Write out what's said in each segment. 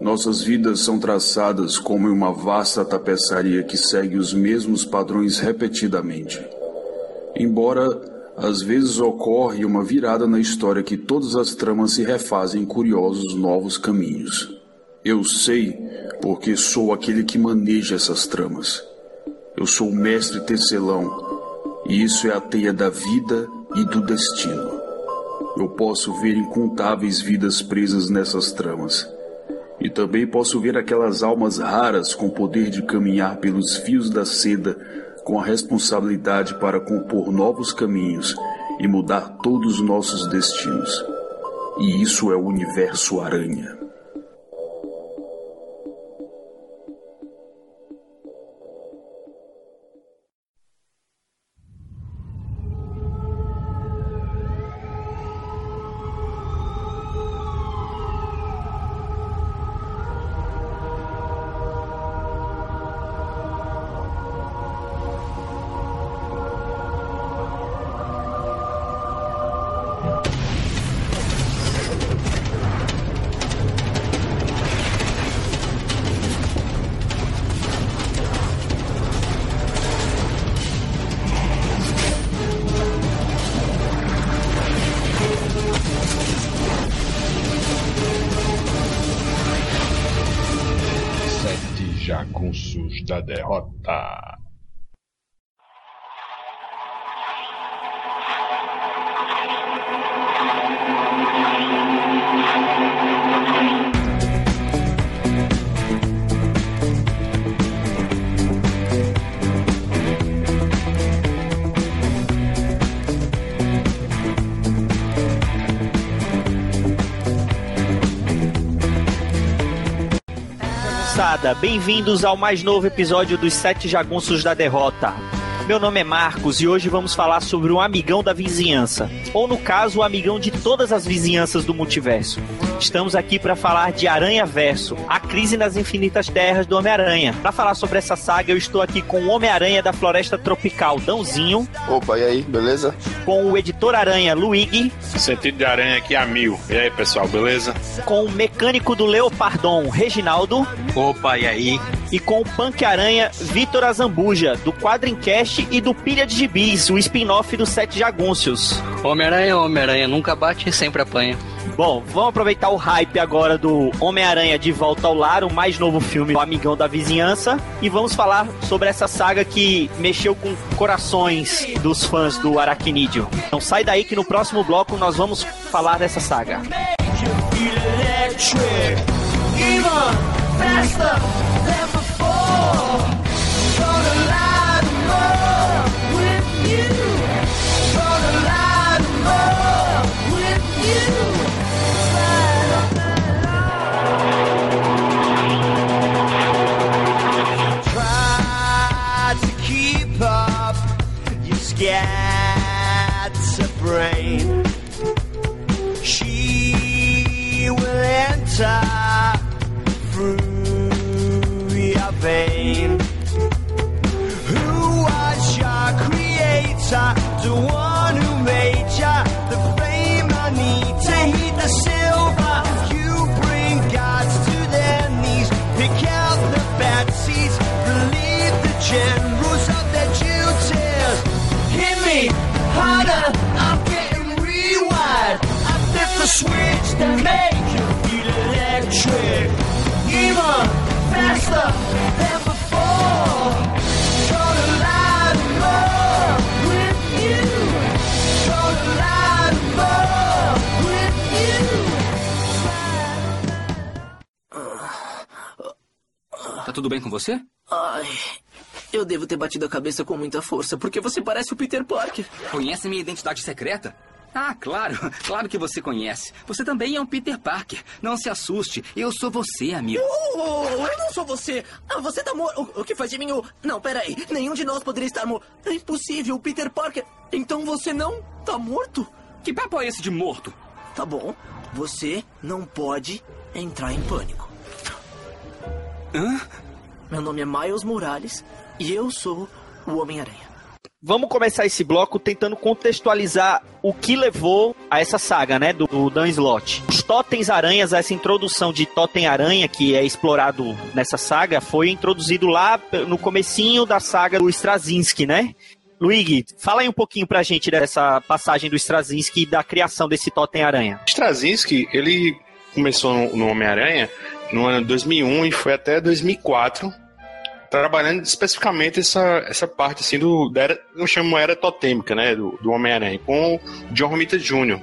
Nossas vidas são traçadas como em uma vasta tapeçaria que segue os mesmos padrões repetidamente. Embora às vezes ocorre uma virada na história que todas as tramas se refazem em curiosos novos caminhos. Eu sei porque sou aquele que maneja essas tramas. Eu sou o mestre tecelão, e isso é a teia da vida e do destino. Eu posso ver incontáveis vidas presas nessas tramas. Também posso ver aquelas almas raras com poder de caminhar pelos fios da seda com a responsabilidade para compor novos caminhos e mudar todos os nossos destinos. E isso é o universo aranha. Moçada, bem-vindos ao mais novo episódio dos Sete Jagunços da Derrota. Meu nome é Marcos e hoje vamos falar sobre um amigão da vizinhança, ou no caso, o amigão de todas as vizinhanças do multiverso. Estamos aqui para falar de Aranha Verso, a crise nas infinitas terras do Homem-Aranha. Para falar sobre essa saga, eu estou aqui com o Homem-Aranha da Floresta Tropical, Dãozinho. Opa, e aí, beleza? Com o Editor Aranha, Luigi. Sentido de aranha aqui a mil. E aí, pessoal, beleza? Com o Mecânico do Leopardon, Reginaldo. Opa, e aí? E com o Punk Aranha, Vitor Azambuja, do Quadrincast e do Pilha de Gibis, o spin-off do Sete Jagunços. Homem-Aranha, Homem-Aranha, nunca bate e sempre apanha. Bom, vamos aproveitar o hype agora do Homem-Aranha de Volta ao Lar, o mais novo filme do Amigão da Vizinhança, e vamos falar sobre essa saga que mexeu com corações dos fãs do Aracnídeo. Então sai daí que no próximo bloco nós vamos falar dessa saga. try Tá tudo bem com você? Ai, eu devo ter batido a cabeça com muita força, porque você parece o Peter Parker. Conhece minha identidade secreta? Ah, claro, claro que você conhece. Você também é um Peter Parker. Não se assuste, eu sou você, amigo. Oh, eu não sou você. Ah, você tá morto. O, que faz de mim o... Não, peraí. Nenhum de nós poderia estar morto. É impossível, Peter Parker. Então você não tá morto? Que papo é esse de morto? Tá bom. Você não pode entrar em pânico. Hã? Meu nome é Miles Morales e eu sou o Homem-Aranha. Vamos começar esse bloco tentando contextualizar o que levou a essa saga, né, do, do Dan Slott. Os totens aranhas, essa introdução de totem aranha que é explorado nessa saga, foi introduzido lá no comecinho da saga do Straczynski, né? Luigi, fala aí um pouquinho pra gente dessa passagem do Straczynski e da criação desse totem aranha. Straczynski, ele começou no, Homem-Aranha no ano de 2001 e foi até 2004 trabalhando especificamente essa, essa parte assim do da era, eu chamo era totêmica, né, do, do Homem-Aranha com o John Romita Jr.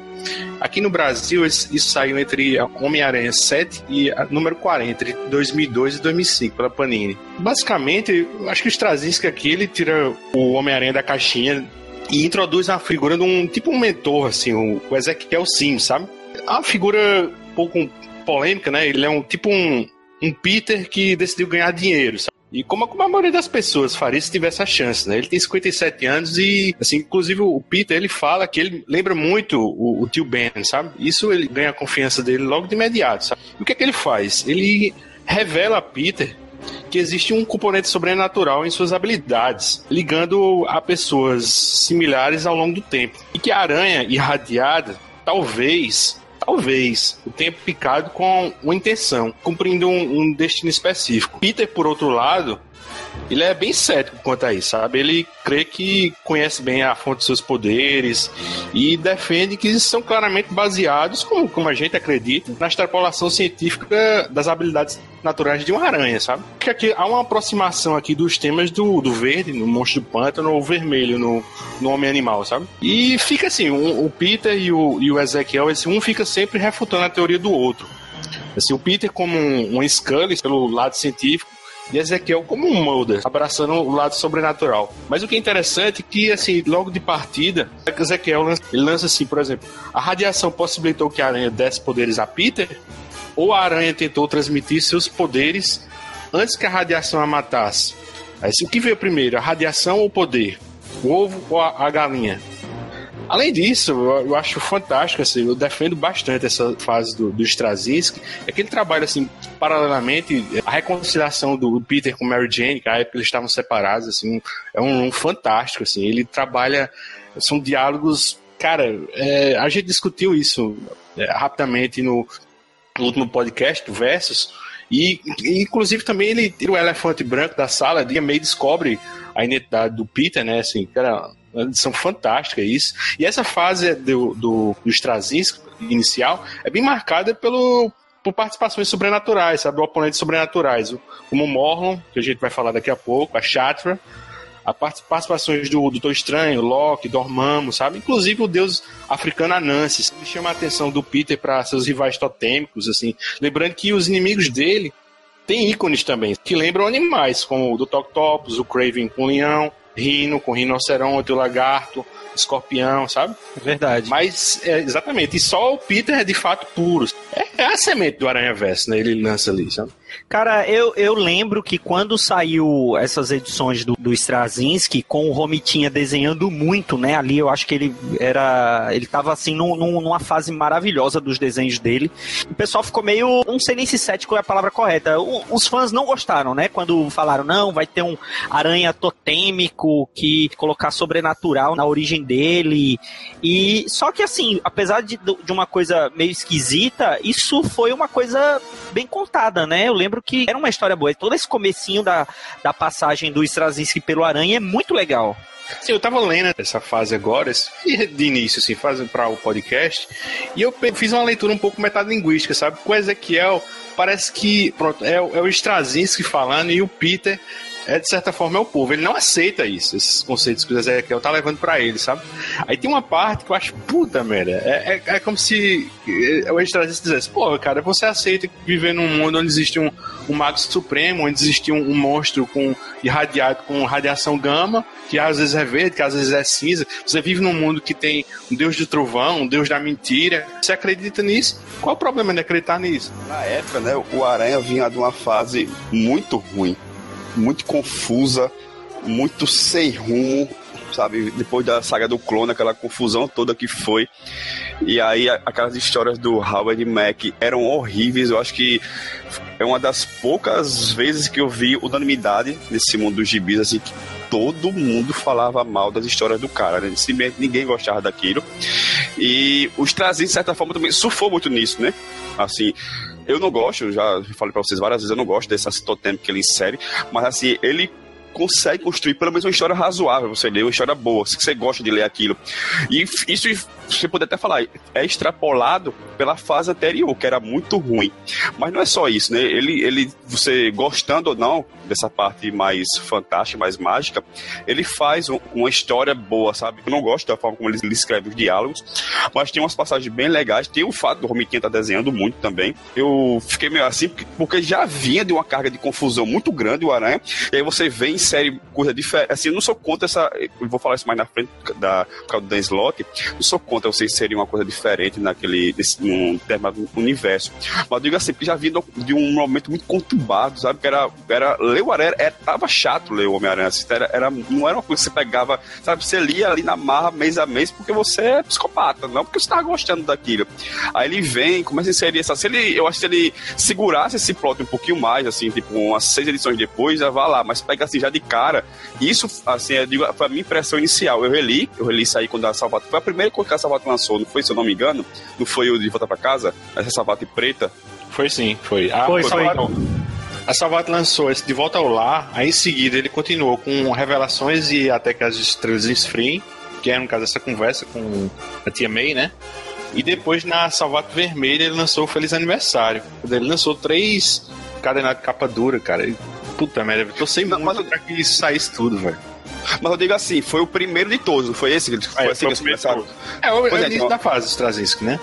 Aqui no Brasil isso, saiu entre Homem-Aranha 7 e a número 40, entre 2002 e 2005 pela Panini. Basicamente, acho que o Straczynski aqui ele tira o Homem-Aranha da caixinha e introduz a figura de um tipo um mentor assim, o, o Ezequiel Sim, sabe? É uma figura um pouco polêmica, né? Ele é um tipo um, um Peter que decidiu ganhar dinheiro, sabe? E como, a maioria das pessoas faria se tivesse a chance, né? Ele tem 57 anos e, assim, inclusive o Peter, ele fala que ele lembra muito o, o tio Ben, sabe? Isso ele ganha a confiança dele logo de imediato, sabe? E o que é que ele faz? Ele revela a Peter que existe um componente sobrenatural em suas habilidades, ligando a pessoas similares ao longo do tempo. E que a aranha irradiada, talvez, talvez, o tempo picado com uma intenção, cumprindo um, um destino específico. Peter, por outro lado, ele é bem cético quanto a isso, sabe? Ele crê que conhece bem a fonte dos seus poderes e defende que são claramente baseados, como, como a gente acredita, na extrapolação científica das habilidades naturais de uma aranha, sabe? Porque aqui há uma aproximação aqui dos temas do, do verde, no monstro do pântano, ou vermelho no, no homem animal, sabe? E fica assim, um, o Peter e o, e o Ezequiel, esse um fica sempre refutando a teoria do outro. Assim, o Peter como um, um Scully pelo lado científico, e Ezequiel como um Mulder, abraçando o lado sobrenatural. Mas o que é interessante é que, assim, logo de partida, Ezequiel lança, ele lança assim, por exemplo, a radiação possibilitou que a aranha desse poderes a Peter, ou a aranha tentou transmitir seus poderes antes que a radiação a matasse. Aí, o que veio primeiro, a radiação ou o poder? O ovo ou a, a galinha? Além disso, eu, acho fantástico, assim, eu defendo bastante essa fase do, do Straczynski, é que ele trabalha, assim, paralelamente, a reconciliação do Peter com Mary Jane, que a época eles estavam separados, assim, é um, um fantástico, assim, ele trabalha, são diálogos, cara, é, a gente discutiu isso é, rapidamente no, no último podcast, Versus, e, inclusive também ele tira o elefante branco da sala e meio descobre a identidade do Peter, né? Assim, cara, uma edição fantástica isso. E essa fase do, do, do inicial é bem marcada pelo, por participações sobrenaturais, sabe? Oponentes sobrenaturais. Como o Morlon, que a gente vai falar daqui a pouco, a Shatra, a participações do Doutor Estranho, Loki, Dormammu, sabe? Inclusive o deus africano Anansi. Ele chama a atenção do Peter para seus rivais totêmicos, assim. Lembrando que os inimigos dele têm ícones também, que lembram animais, como o do Toctopus, o Craven com o leão, Rino com rinoceronte, o lagarto, escorpião, sabe? Verdade. Mas, é, exatamente, e só o Peter é de fato puro. É, é a semente do Aranha Verso, né? Ele lança ali, sabe? Cara, eu, eu lembro que quando saiu essas edições do, do Straczynski, com o Romitinha desenhando muito, né? Ali eu acho que ele era. Ele tava assim num, numa fase maravilhosa dos desenhos dele. O pessoal ficou meio. Não sei nem se cético é a palavra correta. O, os fãs não gostaram, né? Quando falaram, não, vai ter um aranha totêmico que colocar sobrenatural na origem dele. E só que assim, apesar de, de uma coisa meio esquisita, isso foi uma coisa bem contada, né? Eu lembro que era uma história boa. Todo esse comecinho da, da passagem do Straczynski pelo Aranha é muito legal. Sim, eu tava lendo essa fase agora, de início, assim, fazendo para o podcast, e eu fiz uma leitura um pouco metalinguística, sabe? Com o Ezequiel, parece que, pronto, é, é o Straczynski falando e o Peter é, de certa forma, é o povo. Ele não aceita isso, esses conceitos que o Ezequiel tá levando para ele, sabe? Aí tem uma parte que eu acho, puta merda, é, é, é como se o Extrazista dissesse, pô, cara, você aceita viver num mundo onde existe um, um mago supremo, onde existe um, um, monstro com irradiado com radiação gama, que às vezes é verde, que às vezes é cinza. Você vive num mundo que tem um deus de trovão, um deus da mentira. Você acredita nisso? Qual o problema de acreditar nisso? Na época, né, o Aranha vinha de uma fase muito ruim muito confusa, muito sem rumo, sabe? Depois da saga do clone, aquela confusão toda que foi. E aí aquelas histórias do Howard Mack eram horríveis. Eu acho que é uma das poucas vezes que eu vi unanimidade nesse mundo dos gibis, assim, que todo mundo falava mal das histórias do cara, né? Simplesmente ninguém gostava daquilo. E os trazinhos, de certa forma, também surfou muito nisso, né? Assim, eu não gosto, já falei pra vocês várias vezes, eu não gosto dessa totem que ele insere, mas assim, ele consegue construir pelo menos uma história razoável, você lê, uma história boa, se você gosta de ler aquilo. E isso, você pode até falar, é extrapolado pela fase anterior, que era muito ruim. Mas não é só isso, né? Ele, ele você gostando ou não dessa parte mais fantástica, mais mágica, ele faz um- uma história boa, sabe? Eu não gosto da forma como ele, ele escreve os diálogos, mas tem umas passagens bem legais. Tem o fato do Romitinha tá desenhando muito também. Eu fiquei meio assim, porque, já vinha de uma carga de confusão muito grande o Aranha, e aí você vê em série coisa diferente. Assim, eu não sou contra essa. Eu vou falar isso mais na frente da, por causa do Dan Slott. Não sou contra você inserir uma coisa diferente naquele. Num determinado universo. Mas eu digo assim, já vinha de um momento muito conturbado, sabe? Que era. era ler o Aranha era, tava chato ler o Homem-Aranha. assim, Era, era, não era uma coisa que você pegava, sabe? Você lia ali na marra mês a mês porque você é psicopata, não porque você tava gostando daquilo. Aí ele vem, começa a inserir essa. Se ele, eu acho que se ele segurasse esse plot um pouquinho mais, assim, tipo, umas seis edições depois, já vai lá, mas pega assim já de cara. Isso, assim, eu digo, foi a minha impressão inicial. Eu reli, eu reli isso aí quando a Salvato. Foi a primeira coisa Salvato lançou, não foi, se eu não me engano? Não foi o de volta pra casa? Essa Salvato preta. Foi sim, foi. A, Foi, a foi. A Salvat lançou esse De Volta ao Lar, aí em seguida ele continuou com Revelações e Até que as Estrelas Esfriem, que era no caso essa conversa com a tia May, né? E depois na Salvato Vermelha ele lançou o Feliz Aniversário. Ele lançou três cadenados de capa dura, cara. E, puta merda, eu torcei Não, muito mas- pra que isso saísse tudo, velho. Mas eu digo assim, foi o primeiro de todos, não foi esse? que- Foi É, assim foi que o eles começaram? É, o, Pois é é, o início então- da fase Straczynski, né?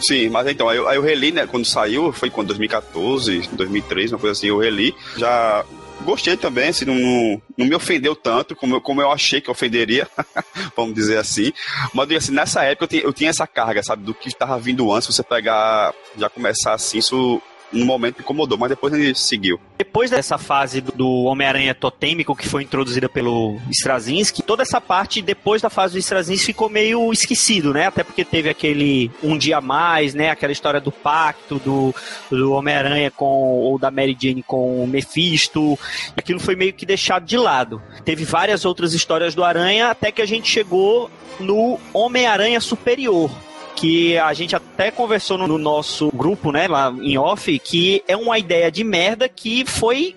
Sim, mas então, aí eu, aí eu reli, né? Quando saiu, foi quando 2014, 2013, uma coisa assim, eu reli. Já gostei também, assim, não, não, me ofendeu tanto como eu, como eu achei que ofenderia, vamos dizer assim. Mas eu digo assim, nessa época eu tinha, eu tinha essa carga, sabe, do que estava vindo antes, você pegar, já começar assim, isso no momento me incomodou, mas depois ele seguiu. Depois dessa fase do- Homem-Aranha totêmico que foi introduzida pelo Straczynski, toda essa parte depois da fase do Straczynski ficou meio esquecido, né? Até porque teve aquele Um Dia Mais, né? Aquela história do pacto do, do Homem-Aranha com ou da Mary Jane com o Mephisto. Aquilo foi meio que deixado de lado. Teve várias outras histórias do Aranha até que a gente chegou no Homem-Aranha Superior, que a gente até conversou no, no nosso grupo, né, lá em off, que é uma ideia de merda que foi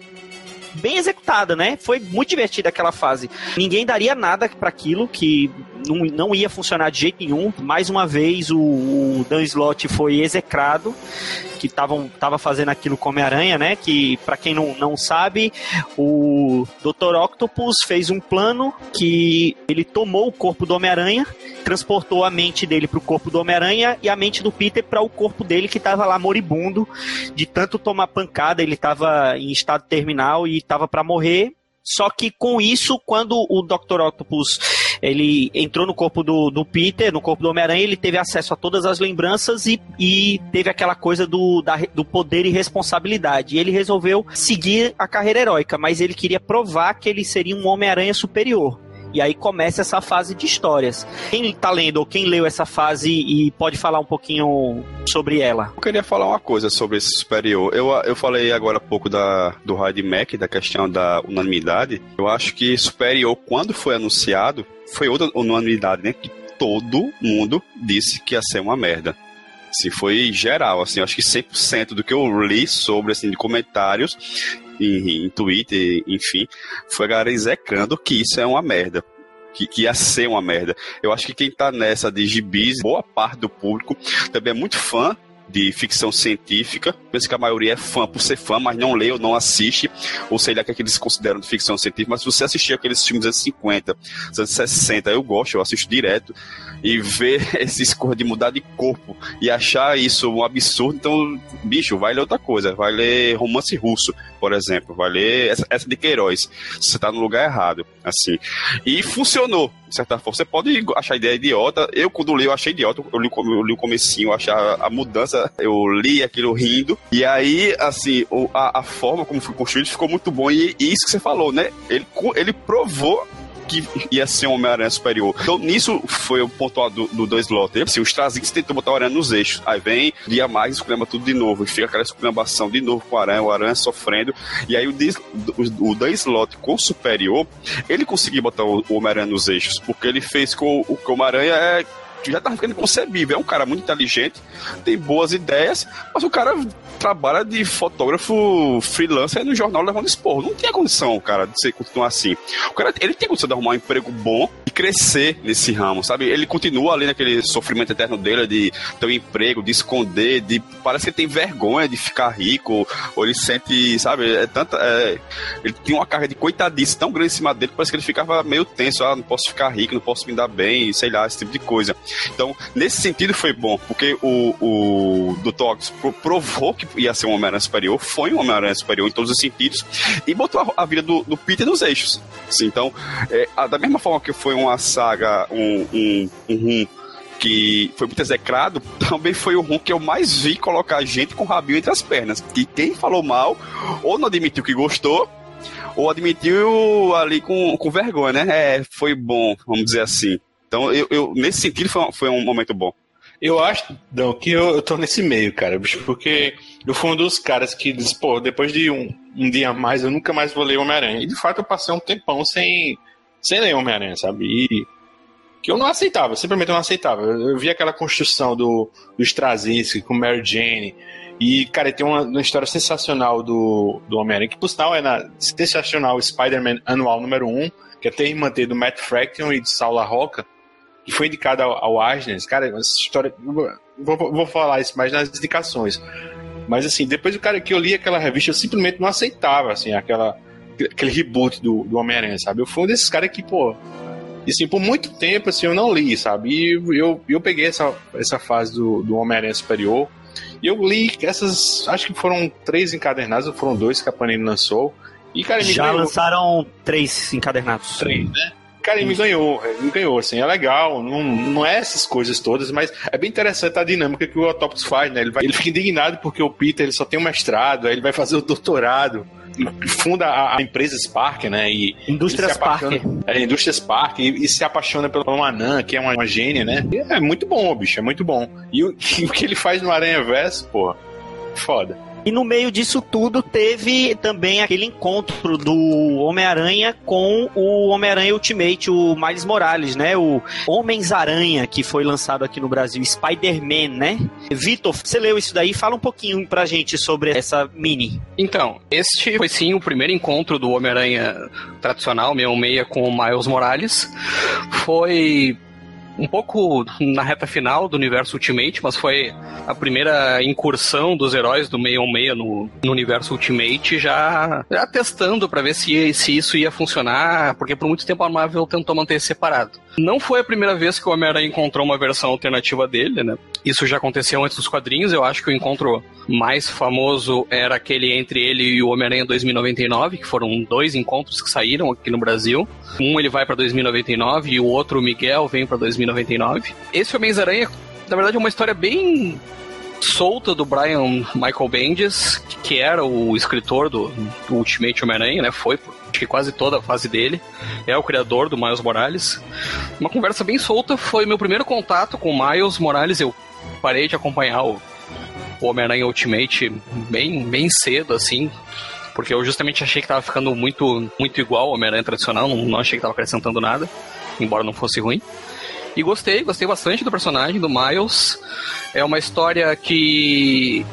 bem executada, né? Foi muito divertida aquela fase. Ninguém daria nada para aquilo, que não, não ia funcionar de jeito nenhum. Mais uma vez, o, o Dan Slott foi execrado, que estavam tava fazendo aquilo com Homem-Aranha, né? Que, para quem não, não sabe, o Dr. Octopus fez um plano que ele tomou o corpo do Homem-Aranha, transportou a mente dele pro corpo do Homem-Aranha e a mente do Peter para o corpo dele que tava lá moribundo de tanto tomar pancada, ele tava em estado terminal e tava para morrer. Só que com isso, quando o Dr. Octopus ele entrou no corpo do, do Peter, no corpo do Homem-Aranha, ele teve acesso a todas as lembranças e, e teve aquela coisa do, da- do poder e responsabilidade. E ele resolveu seguir a carreira heróica, mas ele queria provar que ele seria um Homem-Aranha superior. E aí começa essa fase de histórias. Quem tá lendo ou quem leu essa fase e pode falar um pouquinho sobre ela? Eu queria falar uma coisa sobre esse superior. Eu, eu falei agora há pouco da, do Hyde Mac, da questão da unanimidade. Eu acho que superior, quando foi anunciado, foi outra unanimidade, né? Que todo mundo disse que ia ser uma merda. Assim, foi geral, assim, acho que 100% do que eu li sobre, assim, de comentários em, em Twitter, enfim, foi a galera execrando que isso é uma merda. Que, que ia ser uma merda. Eu acho que quem tá nessa de gibis, boa parte do público também é muito fã de ficção científica. Penso que a maioria é fã por ser fã, mas não lê ou não assiste, ou sei lá o que, é que eles consideram de ficção científica. Mas se você assistir aqueles filmes dos anos 50, dos anos 60, eu gosto, eu assisto direto, e ver esses coisas de mudar de corpo e achar isso um absurdo, então, bicho, vai ler outra coisa. Vai ler romance russo, por exemplo. Vai ler essa, essa de Queiroz. Você tá no lugar errado, assim. E funcionou, de certa forma. Você pode achar a ideia idiota. Eu, quando li, eu achei idiota. Eu li, eu li o comecinho, eu achei a, a mudança. Eu li aquilo rindo. E aí, assim, o- a, a forma como foi construído ficou muito bom. E, e isso que você falou, né? Ele, ele provou que ia ser um Homem-Aranha superior. Então, nisso foi o ponto alto do, do dois lotes. Assim, os Strazinski tentou botar o Aranha nos eixos. Aí vem, dia mais, esculhamba tudo de novo. E fica aquela esculhambação de novo com o Aranha, o Aranha sofrendo. E aí o, o, o dois lote com o superior, ele conseguiu botar o, o Homem-Aranha nos eixos. Porque ele fez com o o Homem-Aranha é já tá ficando inconcebível. É um cara muito inteligente, tem boas ideias, mas o cara trabalha de fotógrafo freelancer no jornal levando esporro. Não tinha condição, cara, de ser continuar assim. O cara, ele tem condição de arrumar um emprego bom e crescer nesse ramo, sabe? Ele continua ali naquele sofrimento eterno dele de ter um emprego, de esconder, de parece que ele tem vergonha de ficar rico, ou ele sente, sabe? É tanta, é, ele tem uma carga de coitadice tão grande em cima dele que parece que ele ficava meio tenso. Ah, não posso ficar rico, não posso me dar bem, sei lá, esse tipo de coisa. Então, nesse sentido foi bom, porque o, o Dr. Octopus provou que ia ser um Homem-Aranha superior, foi um Homem-Aranha superior em todos os sentidos, e botou a, a vida do, do, Peter nos eixos. Assim, então, é, a, da mesma forma que foi uma saga, um, um, um que foi muito execrado, também foi o rum que eu mais vi colocar gente com o rabinho entre as pernas. E quem falou mal, ou não admitiu que gostou, ou admitiu ali com, com vergonha, né? É, foi bom, vamos dizer assim. Então, eu, eu nesse sentido, foi, foi um momento bom. Eu acho, não, que eu, eu tô nesse meio, cara, bicho, porque eu fui um dos caras que diz, pô, depois de um, um dia a mais, eu nunca mais vou ler Homem-Aranha. E de fato eu passei um tempão sem, sem ler Homem-Aranha, sabe? E que eu não aceitava, simplesmente eu não aceitava. Eu, eu vi aquela construção do, do Straczynski com Mary Jane. E, cara, tem uma, uma história sensacional do, do Homem-Aranha, que por sinal é na sensacional Spider-Man anual número 1, que é ter manter do Matt Fraction e de Saula Roca que foi indicada ao, ao Asnes, cara, essa história. Vou, vou falar isso mais nas indicações. Mas assim, depois do cara que eu li aquela revista, eu simplesmente não aceitava, assim, aquela, aquele reboot do, do Homem-Aranha, sabe? Eu fui um desses caras que, pô. E assim, por muito tempo, assim, eu não li, sabe? E eu, eu peguei essa, essa fase do, do Homem-Aranha Superior. E eu li essas. Acho que foram três encadernados, ou foram dois que a Panini lançou. E, cara, Já ganhou... lançaram três encadernados. Três, né? Cara, ele me ganhou, ele me ganhou, assim, é legal, não, não é essas coisas todas, mas é bem interessante a dinâmica que o Octopus faz, né? Ele, vai, ele fica indignado porque o Peter ele só tem um mestrado, aí ele vai fazer o doutorado, funda a, a, empresa Spark, né? E Indústria Spark. É, Indústria Spark, e, e, se apaixona pela Manan, que é uma, uma gênia, né? E é muito bom, bicho, é muito bom. E o, e o que ele faz no Aranha Verso, pô, foda. E no meio disso tudo teve também aquele encontro do Homem-Aranha com o Homem-Aranha Ultimate, o Miles Morales, né? O Homens-Aranha, que foi lançado aqui no Brasil, Spider-Man, né? Vitor, você leu isso daí? Fala um pouquinho pra gente sobre essa mini. Então, este foi sim o primeiro encontro do Homem-Aranha tradicional, 66, com o Miles Morales. Foi um pouco na reta final do universo Ultimate, mas foi a primeira incursão dos heróis do 616 no, no universo Ultimate, já, já testando para ver se, se isso ia funcionar, porque por muito tempo a Marvel tentou manter separado. Não foi a primeira vez que o Homem-Aranha encontrou uma versão alternativa dele, né? Isso já aconteceu antes dos quadrinhos, eu acho que o encontro mais famoso era aquele entre ele e o Homem-Aranha 2099, que foram dois encontros que saíram aqui no Brasil. Um ele vai para 2099 e o outro, o Miguel, vem para 2099. Esse Homem-Aranha, na verdade, é uma história bem solta do Brian Michael Bendis, que era o escritor do, do Ultimate Homem-Aranha, né? Foi acho que quase toda a fase dele. É o criador do Miles Morales. Uma conversa bem solta, foi meu primeiro contato com o Miles Morales. Eu parei de acompanhar o, o Homem-Aranha Ultimate bem, bem cedo, assim. Porque eu justamente achei que tava ficando muito, muito igual ao Homem-Aranha tradicional, não, não achei que tava acrescentando nada, embora não fosse ruim. E gostei, gostei bastante do personagem, do Miles. É uma história que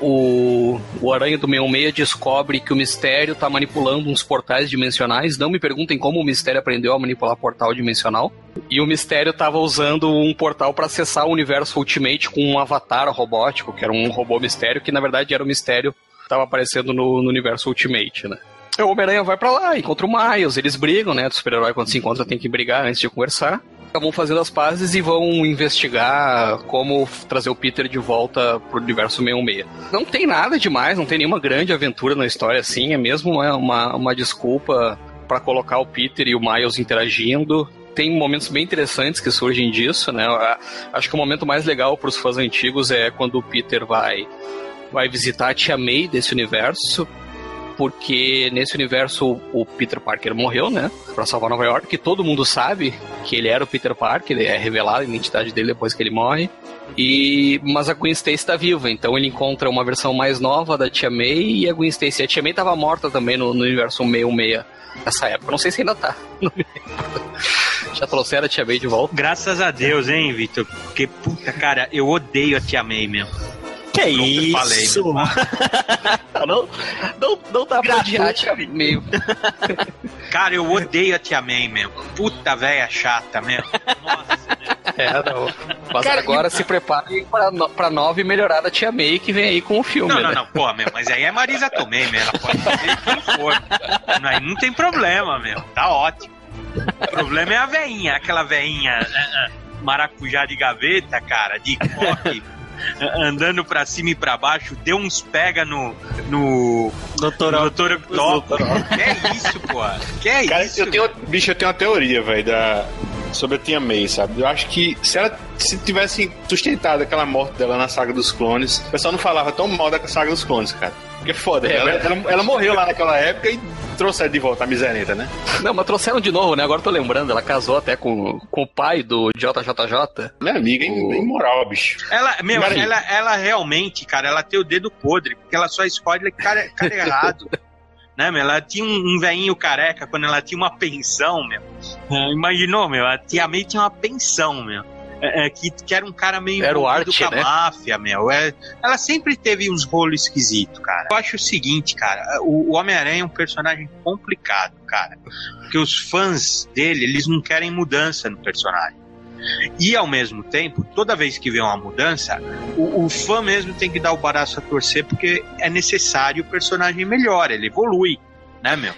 o, o Aranha do 66 descobre que o Mistério está manipulando uns portais dimensionais. Não me perguntem como o Mistério aprendeu a manipular portal dimensional. E o Mistério estava usando um portal para acessar o universo Ultimate com um avatar robótico, que era um robô Mistério, que na verdade era o Mistério que estava aparecendo no, no universo Ultimate, né? O Homem-Aranha vai para lá, encontra o Miles, eles brigam, né? O super-herói quando se encontra tem que brigar antes de conversar vão fazendo as pazes e vão investigar como trazer o Peter de volta pro universo 616. Não tem nada demais, não tem nenhuma grande aventura na história assim, é mesmo uma, uma, uma desculpa para colocar o Peter e o Miles interagindo. Tem momentos bem interessantes que surgem disso, né? Acho que o momento mais legal para os fãs antigos é quando o Peter vai vai visitar a Tia May desse universo porque nesse universo o Peter Parker morreu, né? Pra salvar Nova York, que todo mundo sabe que ele era o Peter Parker, é revelada a identidade dele depois que ele morre. E mas a Gwen Stacy está viva, então ele encontra uma versão mais nova da Tia May e a Gwen Stacy. A Tia May estava morta também no, no universo 66 nessa época. Não sei se ainda tá. Já trouxeram a Tia May de volta. Graças a Deus, hein, Vitor? Porque, puta, cara, eu odeio a Tia May mesmo. Que Pronto, isso? falei, não, não, não dá pra odiar a Tia May. Cara, eu odeio a Tia May mesmo. Puta velha chata mesmo. É, não. Mas agora se preparem pra, no- pra nova e melhorada Tia May que vem aí com o filme, Não, não, né? não, pô, meu, mas aí é Marisa Tomei, meu. Ela pode fazer quem for. Não, Aí não tem problema, meu. Tá ótimo. O problema é a veinha, aquela veinha ah, maracujá de gaveta, cara, de coque, andando pra cima e pra baixo, deu uns pega no. no. Doutor, Octopus. Que é isso, pô? Que é Cara, isso? eu tenho, bicho, eu tenho uma teoria, velho, da sobre a Tia May, sabe? Eu acho que se ela se tivesse sustentado aquela morte dela na saga dos clones, o pessoal não falava tão mal da saga dos clones, cara. Porque é foda, É, ela, ela, ela morreu lá naquela época e trouxeram de volta a miserenta, né? Não, mas trouxeram de novo, né? Agora eu tô lembrando, ela casou até com, com o pai do JJJ. Minha amiga, im- imoral, bicho. Ela, meu, ela, ela realmente, cara, ela tem o dedo podre, porque ela só escolhe cara, cara errado. né, meu? Ela tinha um, um velhinho careca quando ela tinha uma pensão, meu. É, imaginou, meu? A tia May tinha uma pensão, meu. É, é, que, que era um cara meio Era o envolvido Art, com a né? máfia, meu. É, ela sempre teve uns rolos esquisitos, cara. Eu acho o seguinte, cara, o, o Homem-Aranha é um personagem complicado, cara. Porque os fãs dele, eles não querem mudança no personagem. E ao mesmo tempo, toda vez que vê uma mudança, o, o fã mesmo tem que dar o braço a torcer porque é necessário o personagem melhor, ele evolui, né, meu?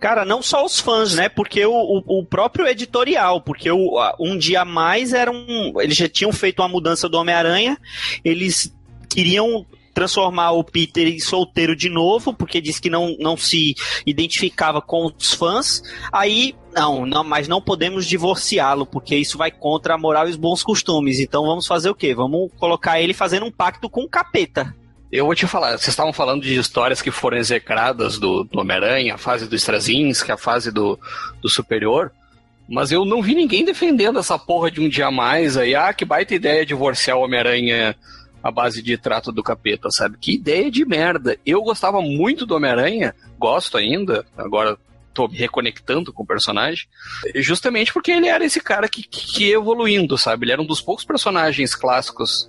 Cara, não só os fãs, né? Porque o, o, o próprio editorial, porque o, um dia mais era um. Eles já tinham feito uma mudança do Homem-Aranha, eles queriam transformar o Peter em solteiro de novo, porque disse que não, não se identificava com os fãs. Aí, não, não, mas não podemos divorciá-lo, porque isso vai contra a moral e os bons costumes. Então vamos fazer o quê? Vamos colocar ele fazendo um pacto com o capeta. Eu vou te falar, vocês estavam falando de histórias que foram execradas do, do Homem-Aranha, a fase do Straczynski, a fase do, do Superior, mas eu não vi ninguém defendendo essa porra de um dia a mais aí. Ah, que baita ideia divorciar o Homem-Aranha à base de trato do capeta, sabe? Que ideia de merda. Eu gostava muito do Homem-Aranha, gosto ainda, agora tô me reconectando com o personagem, justamente porque ele era esse cara que, que, evoluindo, sabe? Ele era um dos poucos personagens clássicos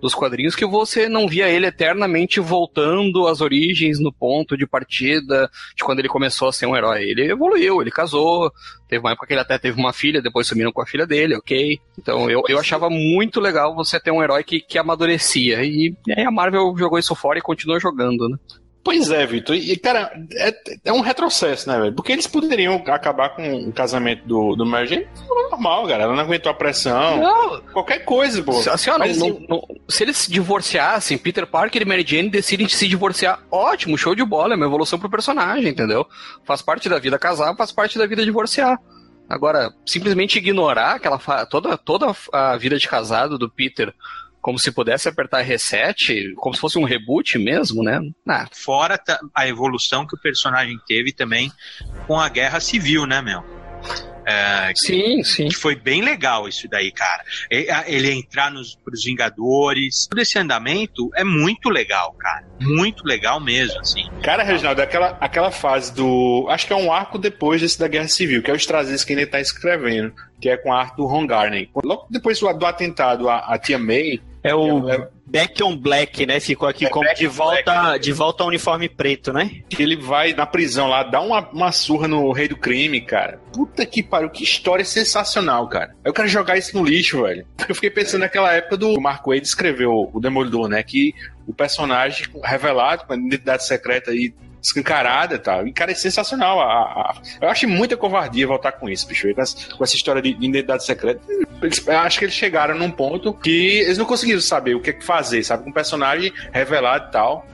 dos quadrinhos que você não via ele eternamente voltando às origens no ponto de partida de quando ele começou a ser um herói. Ele evoluiu, ele casou, teve uma época que ele até teve uma filha, depois sumiram com a filha dele, ok? Então eu, eu achava muito legal você ter um herói que, que amadurecia. E, e aí a Marvel jogou isso fora e continua jogando, né? Pois é, Vitor. E, cara, é, é um retrocesso, né, velho? Porque eles poderiam acabar com o casamento do, do Mary Jane. Foi normal, cara. Ela não aguentou a pressão. Não. Qualquer coisa, pô. Se, assim, Mas, não- assim, não- se eles se divorciassem, Peter Parker e Mary Jane decidem se divorciar, ótimo, show de bola, é uma evolução pro personagem, entendeu? Faz parte da vida casar, faz parte da vida divorciar. Agora, simplesmente ignorar aquela toda, toda a vida de casado do Peter como se pudesse apertar reset, como se fosse um reboot mesmo, né? Ah, Fora a evolução que o personagem teve também com a Guerra Civil, né, meu? É, sim, sim. que foi bem legal isso daí, cara. E- Ele entrar nos pros Vingadores, todo esse andamento é muito legal, cara. Muito legal mesmo, assim. Cara, Reginaldo, aquela, aquela fase do. Acho que é um arco depois desse da Guerra Civil, que é o Straczynski que ele tá escrevendo, que é com a arte do Ron Garney. Logo depois do, do atentado à, à Tia May. É o Back on Black, né? Ficou aqui como de volta, de volta ao uniforme preto, né? Que ele vai na prisão lá, dá uma, uma surra no rei do crime, cara. Puta que pariu, que história sensacional, cara. Eu quero jogar isso no lixo, velho. Eu fiquei pensando naquela época do Mark Wade escreveu o Demolidor, né? Que o personagem revelado, com a identidade secreta aí escancarada e tal. E, cara, é sensacional. A, a- eu acho muita covardia voltar com isso, bicho. Com essa, com essa história de identidade secreta. Eles- acho que eles chegaram num ponto que eles não conseguiram saber o que, é fazer, sabe? Com um personagem revelado e tal.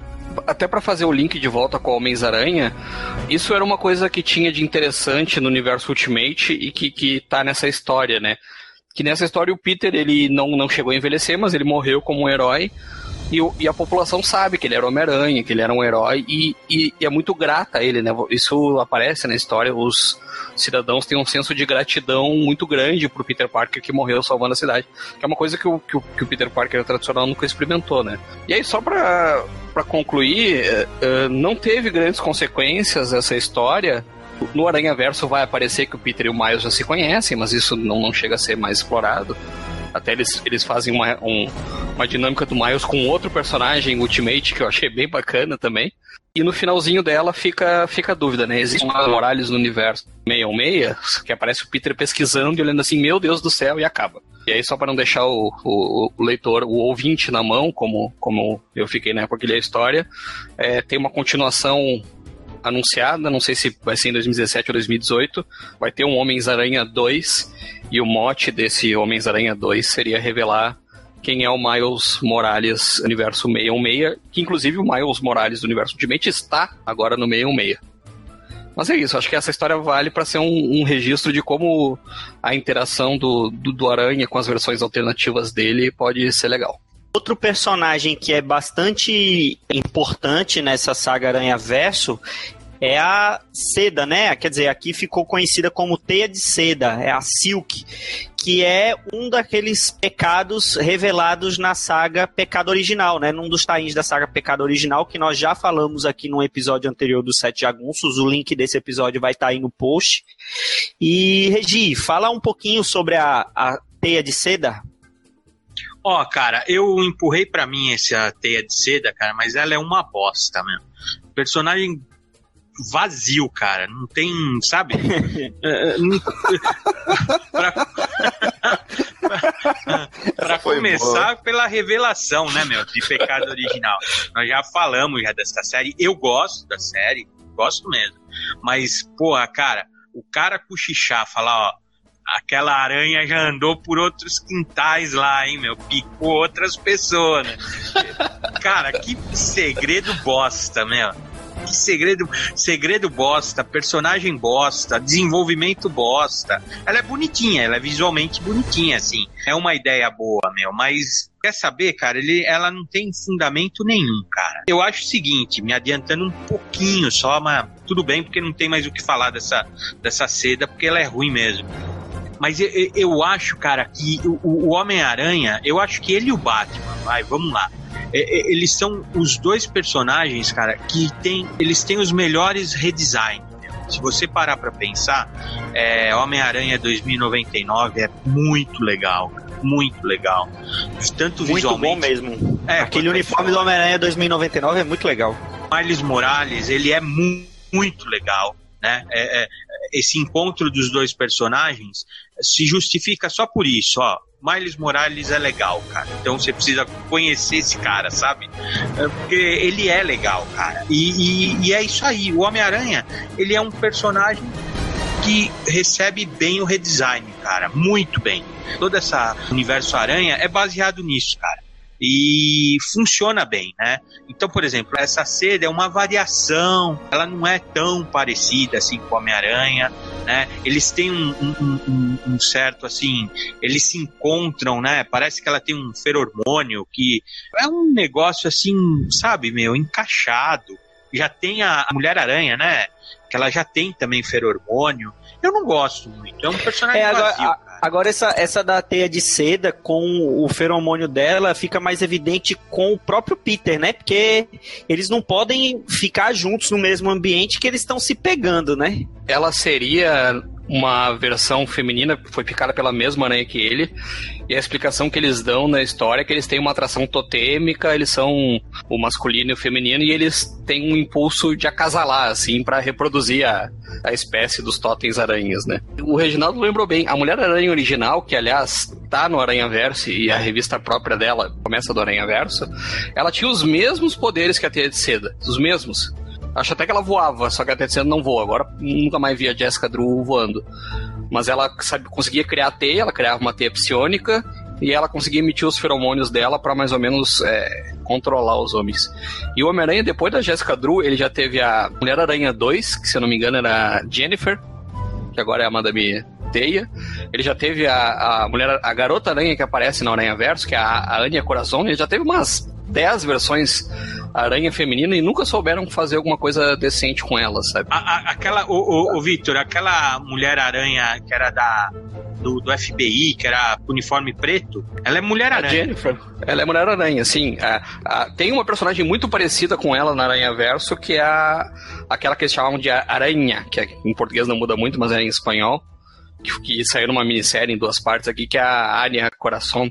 até pra fazer o link de volta com o Homens-Aranha, isso era uma coisa que tinha de interessante no universo Ultimate e que, que tá nessa história, né? Que nessa história o Peter, ele não, não chegou a envelhecer, mas ele morreu como um herói. E, e a população sabe que ele era Homem-Aranha, que ele era um herói, e, e- e é muito grata a ele, né? Isso aparece na história, os cidadãos têm um senso de gratidão muito grande pro Peter Parker que morreu salvando a cidade. Que é uma coisa que o, que o, que o Peter Parker tradicional nunca experimentou, né? E aí, só pra, pra concluir, eh, não teve grandes consequências essa história. No Aranha Verso vai aparecer que o Peter e o Miles já se conhecem, mas isso não, não chega a ser mais explorado. Até eles, eles fazem uma, um- uma dinâmica do Miles com outro personagem, Ultimate, que eu achei bem bacana também. E no finalzinho dela fica, fica a dúvida, né? Existe uma Morales no universo 616, que aparece o Peter pesquisando e olhando assim, meu Deus do céu, e acaba. E aí, só para não deixar o, o- o leitor, o ouvinte na mão, como, como eu fiquei na época que li a história, é, tem uma continuação anunciada, não sei se vai ser em 2017 ou 2018, vai ter um Homens-Aranha 2, e o mote desse Homens-Aranha 2 seria revelar quem é o Miles Morales Universo 616, que inclusive o Miles Morales do Universo Ultimate está agora no 616. Mas é isso, acho que essa história vale para ser um, um registro de como a interação do, do, do Aranha com as versões alternativas dele pode ser legal. Outro personagem que é bastante importante nessa saga Aranha Verso é a Seda, né? Quer dizer, aqui ficou conhecida como Teia de Seda, é a Silk, que é um daqueles pecados revelados na saga Pecado Original, né? Num dos tains da saga Pecado Original, que nós já falamos aqui no episódio anterior dos Sete Jagunços. O link desse episódio vai estar aí no post. E, Regi, fala um pouquinho sobre a, a Teia de Seda. Ó, cara, eu empurrei pra mim essa teia de seda, cara, mas ela é uma bosta, mesmo. Personagem vazio, cara. Não tem, sabe? É, é, pra pra começar pela revelação, né, meu, de pecado original. Nós já falamos já dessa série. Eu gosto da série, gosto mesmo. Mas, porra, cara, o cara cochichar, falar, ó, aquela aranha já andou por outros quintais lá, hein, meu? Picou outras pessoas, né? Cara, que segredo bosta, meu. Que segredo, segredo bosta, personagem bosta, desenvolvimento bosta. Ela é bonitinha, ela é visualmente bonitinha, assim. É uma ideia boa, meu, mas quer saber, cara, ele, ela não tem fundamento nenhum, cara. Eu acho o seguinte, me adiantando um pouquinho só, mas tudo bem, porque não tem mais o que falar dessa, dessa seda, porque ela é ruim mesmo. Mas eu, eu- acho, cara, que o, o Homem-Aranha, eu acho que ele e o Batman, vai, vamos lá. É, é, eles são os dois personagens, cara, que tem, eles têm os melhores redesigns. Se você parar pra pensar, é, Homem-Aranha 2099 é muito legal, muito legal. Tanto Muito visualmente. bom mesmo. É, Aquele uniforme do Homem-Aranha 2099 é muito legal. Miles Morales, ele é mu- muito legal, né? É- é- esse encontro dos dois personagens se justifica só por isso, ó. Miles Morales é legal, cara. Então você precisa conhecer esse cara, sabe? É, Porque ele é legal, cara. E, e- e é isso aí. O Homem-Aranha, ele é um personagem que recebe bem o redesign, cara. Muito bem. Todo esse universo Aranha é baseado nisso, cara. E funciona bem, né? Então, por exemplo, essa seda é uma variação, ela não é tão parecida assim com Homem-Aranha, né? Eles têm um, um- um- um certo assim, eles se encontram, né? Parece que ela tem um feromônio que é um negócio assim, sabe, meu, encaixado. Já tem a Mulher-Aranha, né? Que ela já tem também feromônio. Eu não gosto muito, é um personagem É, agora, vazio. a- agora essa, essa da teia de seda com o feromônio dela fica mais evidente com o próprio Peter, né? Porque eles não podem ficar juntos no mesmo ambiente que eles estão se pegando, né? Ela seria uma versão feminina, foi picada pela mesma aranha que ele. E a explicação que eles dão na história é que eles têm uma atração totêmica, eles são o masculino e o feminino, e eles têm um impulso de acasalar, assim, para reproduzir a, a espécie dos totens aranhas, né? O Reginaldo lembrou bem, a Mulher-Aranha original, que aliás tá no Aranha Verso e a revista própria dela começa do Aranha Verso, ela tinha os mesmos poderes que a Teia de Seda, os mesmos. Acho até que ela voava, só que a Teia de Seda não voa. Agora nunca mais vi a Jessica Drew voando. Mas ela sabe, conseguia criar a teia, ela criava uma teia psionica e ela conseguia emitir os feromônios dela para mais ou menos é, controlar os homens. E o Homem-Aranha, depois da Jessica Drew, ele já teve a Mulher-Aranha 2, que se eu não me engano era Jennifer, que agora é a Madame Teia. Ele já teve a, a mulher, a garota aranha que aparece na Aranha Verso, que é a, a Anya Corazon. Ele já teve umas 10 versões aranha feminina e nunca souberam fazer alguma coisa decente com ela, sabe? A- a- aquela, o, o, o Victor, aquela mulher aranha que era da do, do FBI, que era uniforme preto, ela é mulher A aranha. Jennifer, ela é Mulher Aranha, sim. A- a- tem uma personagem muito parecida com ela na Aranha Verso, que é a, aquela que eles chamam de Aranha, que é- em português não muda muito, mas é em espanhol, que, que saiu numa minissérie em duas partes aqui, que é a Anya Coração.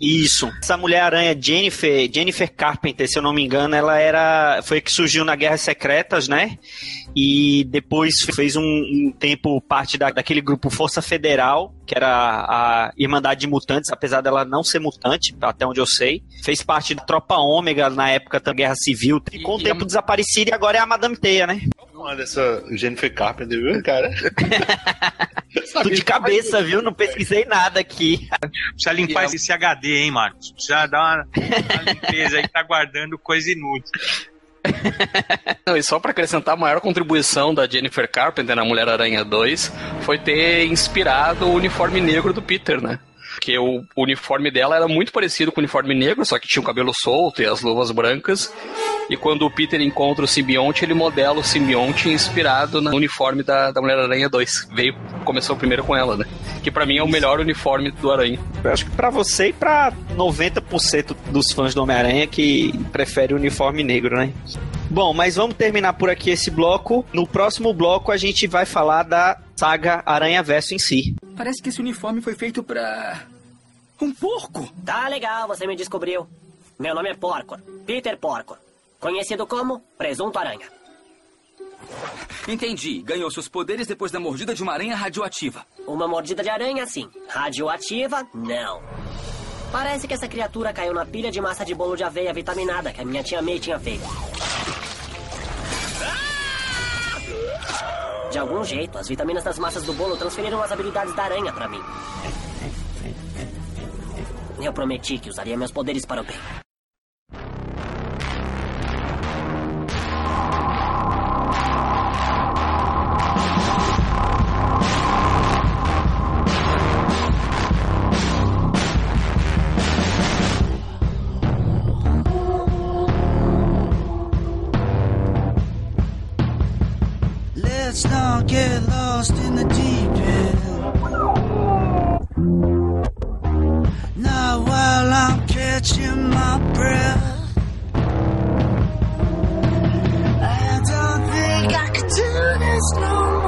Isso. Essa Mulher-Aranha, Jennifer, Jennifer Carpenter, se eu não me engano, ela era. Foi a que surgiu na Guerras Secretas, né? E depois fez um, um tempo parte da, daquele grupo Força Federal, que era a Irmandade de Mutantes, apesar dela não ser mutante, até onde eu sei. Fez parte da Tropa Ômega na época da Guerra Civil. Ficou um E- tempo e a- desaparecida e agora é a Madame Teia, né? Uma dessa Jennifer Carpenter, viu, cara? Tudo de cabeça, viu? Não pesquisei nada aqui. Precisa limpar E é- esse HD, hein, Marcos? Precisa dar uma, uma limpeza aí que tá guardando coisa inútil. Não, e só pra acrescentar, a maior contribuição da Jennifer Carpenter na Mulher-Aranha 2 foi ter inspirado o uniforme negro do Peter, né? Porque o uniforme dela era muito parecido com o uniforme negro, só que tinha o cabelo solto e as luvas brancas. E quando o Peter encontra o simbionte, ele modela o simbionte inspirado no uniforme da, da Mulher-Aranha 2. Veio, começou primeiro com ela, né? Que pra mim é o melhor uniforme do Aranha. Eu acho que pra você e pra 90% dos fãs do Homem-Aranha que prefere o uniforme negro, né? Bom, mas vamos terminar por aqui esse bloco. No próximo bloco a gente vai falar da saga Aranha Verso em si. Parece que esse uniforme foi feito pra. Um porco! Tá legal, você me descobriu. Meu nome é Porcor, Peter Porcor. Conhecido como Presunto Aranha. Entendi. Ganhou seus poderes depois da mordida de uma aranha radioativa. Uma mordida de aranha, sim. Radioativa, não. Parece que essa criatura caiu na pilha de massa de bolo de aveia vitaminada que a minha tia May tinha feito. De algum jeito, as vitaminas das massas do bolo transferiram as habilidades da aranha pra mim. Eu prometi que usaria meus poderes para o bem. Let's not get lost in the deep end. Not while I'm catching my breath. I don't think I can do this no more.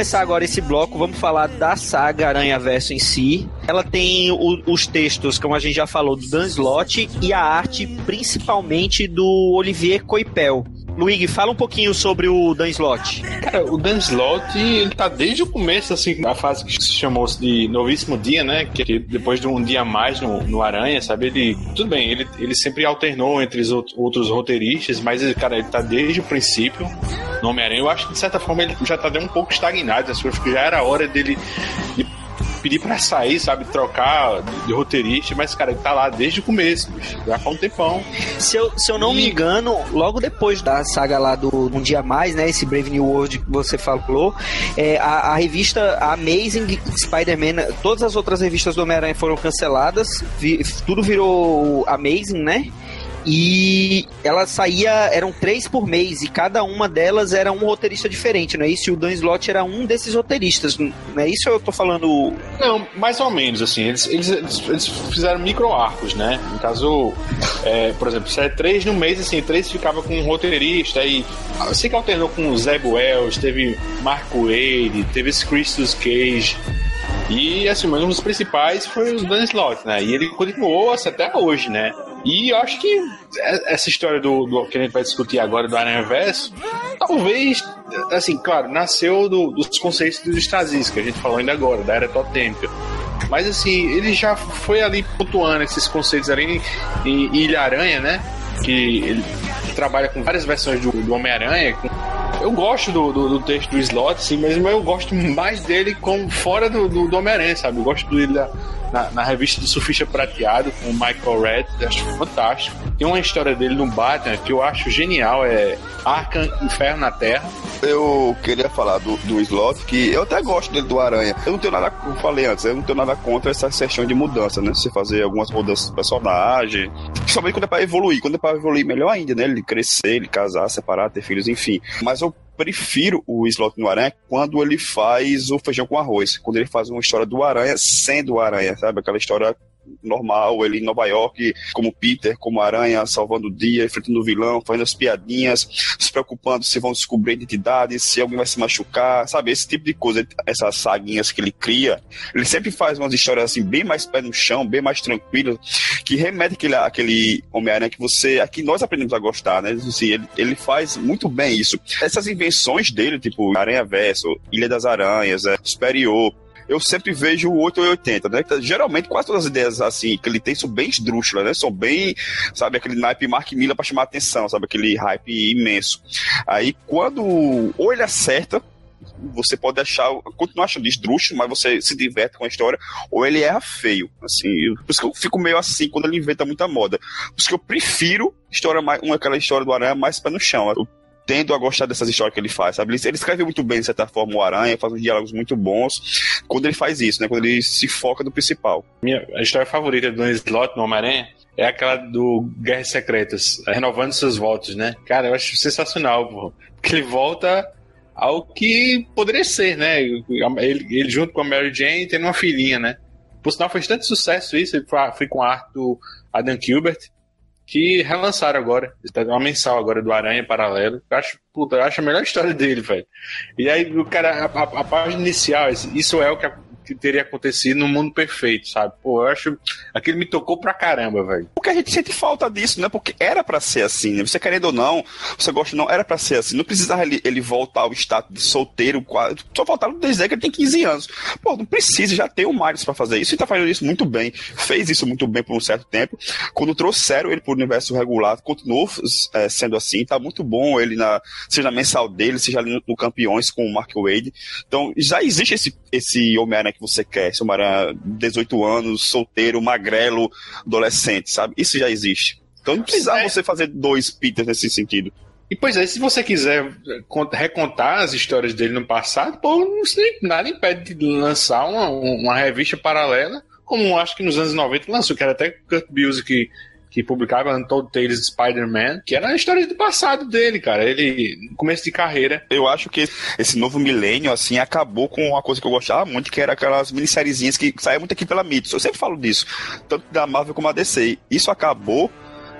Começar agora esse bloco. Vamos falar da saga Aranha Verso em si. Ela tem o- os textos, como a gente já falou, do Dan Slott e a arte principalmente do Olivier Coipel. Luigi, fala um pouquinho sobre o Dan Slott. Cara, o Dan Slott, ele tá desde o começo, assim, a fase que se chamou de Novíssimo Dia, né? Que depois de um dia a mais no, no Aranha, sabe? Ele. Tudo bem, ele, ele sempre alternou entre os out- outros roteiristas, mas, cara, ele tá desde o princípio no Homem-Aranha. Eu acho que, de certa forma, ele já tá dando um pouco estagnado, assim, acho que já era hora dele. De pedir pra sair, sabe? Trocar de, roteirista, mas, cara, ele tá lá desde o começo, bicho. Já faz um tempão. Se eu, se eu não me engano, logo depois da saga lá do Um Dia Mais, né? Esse Brave New World que você falou, é, a, a revista Amazing Spider-Man, todas as outras revistas do Homem-Aranha foram canceladas, vi- tudo virou Amazing, né? E ela saía, eram três por mês, e cada uma delas era um roteirista diferente, não é isso? E o Dan Slott era um desses roteiristas, não é isso ou eu tô falando. Não, mais ou menos, assim. Eles, eles, eles- fizeram micro-arcos, né? No caso, é, por exemplo, se é três no mês, assim, três ficava com um roteirista e assim que alternou com o Zé Wells, teve Marco Wade, teve Christus Cage. E assim, mas um dos principais foi o Dan Slott, né? E ele continuou assim, até hoje, né? E eu acho que é- essa história do, do que a gente vai discutir agora do Aranha Verso, talvez, assim, claro, nasceu do- dos conceitos dos Stazis, que a gente falou ainda agora, da era totêmica. Mas assim, ele já foi ali pontuando esses conceitos ali em, em Ilha Aranha, né? Que ele trabalha com várias versões do, do Homem-Aranha. Eu gosto do, do, do, texto do Slot, sim, mas eu gosto mais dele como fora do, do, do Homem-Aranha, sabe? Eu gosto dele da, na, na, revista do Surfista Prateado com o Michael Red, acho fantástico. Tem uma história dele no Batman que eu acho genial, é Arkham Inferno na Terra. Eu queria falar do, do Slot, que eu até gosto dele do Aranha. Eu não tenho nada, como falei antes, eu não tenho nada contra essa questão de mudança, né? Você fazer algumas mudanças do personagem. Principalmente quando é pra evoluir. Quando é pra evoluir, melhor ainda, né? Ele crescer, ele casar, separar, ter filhos, enfim. Mas eu prefiro o Slot no Aranha quando ele faz o feijão com arroz. Quando ele faz uma história do Aranha sendo o Aranha, sabe? Aquela história normal, ele em Nova York, como Peter, como Aranha, salvando o dia, enfrentando o vilão, fazendo as piadinhas, se preocupando se vão descobrir a identidade, se alguém vai se machucar, sabe? Esse tipo de coisa, essas saguinhas que ele cria, ele sempre faz umas histórias assim, bem mais pé no chão, bem mais tranquilas, que remete aquele, aquele Homem-Aranha que você, aqui nós aprendemos a gostar, né? Assim, ele, ele faz muito bem isso. Essas invenções dele, tipo Aranha Verso, Ilha das Aranhas, é, Superior, eu sempre vejo o 8 ou 80, né? Geralmente, quase todas as ideias assim que ele tem são bem esdrúxulas, né? São bem, sabe, aquele naipe Mark Miller pra chamar atenção, sabe? Aquele hype imenso. Aí, quando ou ele acerta, você pode achar, continuar achando esdrúxulo, mas você se diverte com a história, ou ele erra feio, assim, por isso que eu fico meio assim quando ele inventa muita moda, por isso que eu prefiro história mais, uma, aquela história do Aranha mais pé no chão, eu tendo a gostar dessas histórias que ele faz, sabe? Ele, escreve muito bem, de certa forma, o Aranha, faz uns diálogos muito bons quando ele faz isso, né? Quando ele se foca no principal. Minha história favorita do Slot no Homem-Aranha é aquela do Guerras Secretas, renovando seus votos, né? Cara, eu acho sensacional, pô. Porque ele volta ao que poderia ser, né? Ele, ele junto com a Mary Jane tendo uma filhinha, né? Por sinal, fez tanto sucesso isso, ele foi com a arte do Adam Gilbert, que relançaram agora. Está uma mensal agora do Aranha Paralelo. Eu acho, puta, eu acho a melhor história dele, velho. E aí, o cara, a, a, a página inicial, isso é o que teria acontecido no mundo perfeito, sabe? Pô, eu acho. Aquilo me tocou pra caramba, velho. Porque a gente sente falta disso, né? Porque era para ser assim, né? Você querendo ou não, você gosta ou não, era para ser assim. Não precisava ele, ele voltar ao status de solteiro, só faltava dizer que ele tem 15 anos. Pô, não precisa, já tem o Miles para fazer isso e tá fazendo isso muito bem. Fez isso muito bem por um certo tempo. Quando trouxeram ele pro universo regular, continuou é, sendo assim, tá muito bom ele na, seja na mensal dele, seja ali no, no Campeões com o Mark Wade. Então, já existe esse, esse Homem-Aranha que você quer. Esse Homem-Aranha 18 anos, solteiro, magrelo, adolescente, sabe? Isso já existe. Então não precisava é. você fazer dois Peters nesse sentido. E pois é, se você quiser recontar as histórias dele no passado, pô, nada impede de lançar uma, uma revista paralela, como acho que nos anos 90 lançou, que era até Kurt Busiek que publicava Untold Tales Spider-Man, que era a história do passado dele, cara. Ele, no começo de carreira. Eu acho que esse novo milênio, assim, acabou com uma coisa que eu gostava muito, que era aquelas minissériezinhas que saíam muito aqui pela Mitos. Eu sempre falo disso, tanto da Marvel como da DC. Isso acabou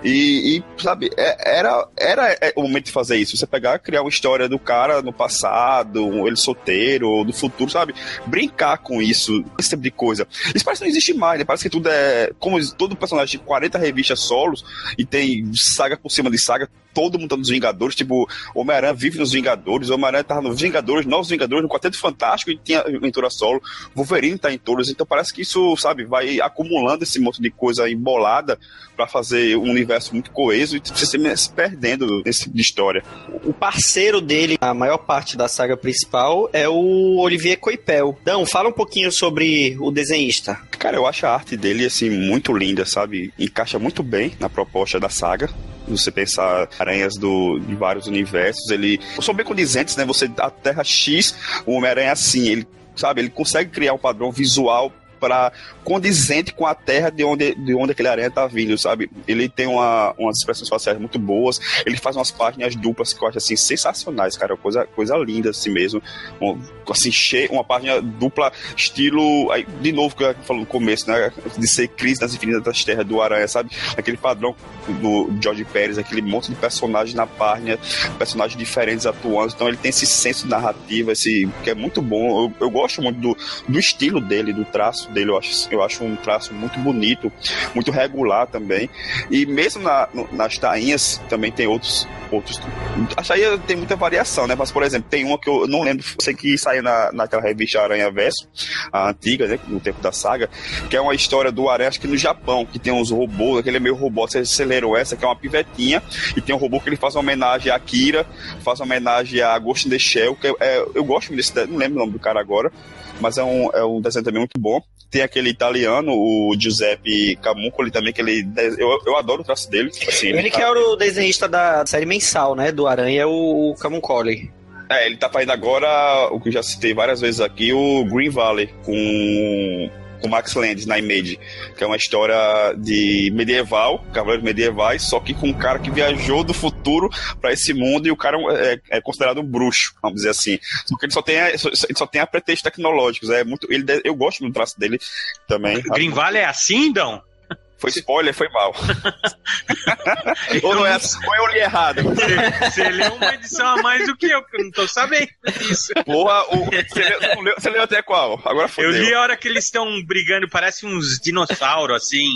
e, e, sabe, é, era, era é, o momento de fazer isso. Você pegar, criar uma história do cara no passado, ele solteiro, do futuro, sabe? Brincar com isso, esse tipo de coisa. Isso parece que não existe mais, né? Parece que tudo é. Como todo personagem de 40 revistas solos e tem saga por cima de saga, todo mundo tá nos Vingadores, tipo, Homem-Aranha vive nos Vingadores, Homem-Aranha tava nos Vingadores, Novos Vingadores, no Quarteto Fantástico e tinha aventura solo, Wolverine tá em todos, então parece que isso, sabe, vai acumulando esse monte de coisa embolada para fazer um universo muito coeso e você se perdendo nesse tipo de história. O parceiro dele, a maior parte da saga principal, é o Olivier Coipel. Então, fala um pouquinho sobre o desenhista. Cara, eu acho a arte dele, assim, muito linda, sabe? Encaixa muito bem na proposta da saga você pensar aranhas do, de vários universos, ele são bem condizentes, né? Você a Terra X, o Homem-Aranha assim, ele sabe, ele consegue criar um padrão visual para condizente com a terra de onde, de onde aquele aranha tá vindo, sabe? Ele tem uma, umas expressões faciais muito boas, ele faz umas páginas duplas que eu acho assim sensacionais, cara, coisa, coisa linda assim mesmo. Um, assim, cheio, uma página dupla, estilo. Aí, de novo, que eu falei no começo, né? De ser crise nas infinitas terras do Aranha, sabe? Aquele padrão do George Pérez, aquele monte de personagens na página, personagens diferentes atuando. Então ele tem esse senso narrativo, esse que é muito bom. Eu, eu gosto muito do, do estilo dele, do traço dele. Eu acho, eu acho um traço muito bonito, muito regular também. E mesmo na, nas tainhas também tem outros outros. Acho aí tem muita variação, né? Mas, por exemplo, tem uma que eu não lembro, sei que saiu na, naquela revista Aranha Verso, a antiga, né? No tempo da saga, que é uma história do Aranha, acho que no Japão, que tem uns robôs, aquele meio robô, vocês leram essa, que é uma pivetinha, e tem um robô que ele faz uma homenagem a Akira, faz uma homenagem a Ghost in the Shell, que é, eu gosto desse, não lembro o nome do cara agora, mas é um, é um desenho também muito bom. Tem aquele italiano, o Giuseppe Camuncoli também, que ele. Eu, eu adoro o traço dele. Assim, Ele que é o desenhista da série mensal, né? Do Aranha, é o Camuncoli. É, ele tá fazendo agora, o que eu já citei várias vezes aqui, o Green Valley, com com Max Landis na Image, que é uma história de medieval, cavaleiros medievais, só que com um cara que viajou do futuro para esse mundo e o cara é, é, considerado um bruxo, vamos dizer assim. Porque ele só tem, a, só, ele só tem a tecnológicos, é muito, ele, eu gosto do traço dele também. Green é assim, Dão? Foi spoiler, foi mal. ou, não é, ou eu li errado. Você leu uma edição a mais do que eu, que eu não tô sabendo disso. Porra, o, você, leu, você leu até qual? Agora foi. Eu li a hora que eles estão brigando, parece uns dinossauros, assim,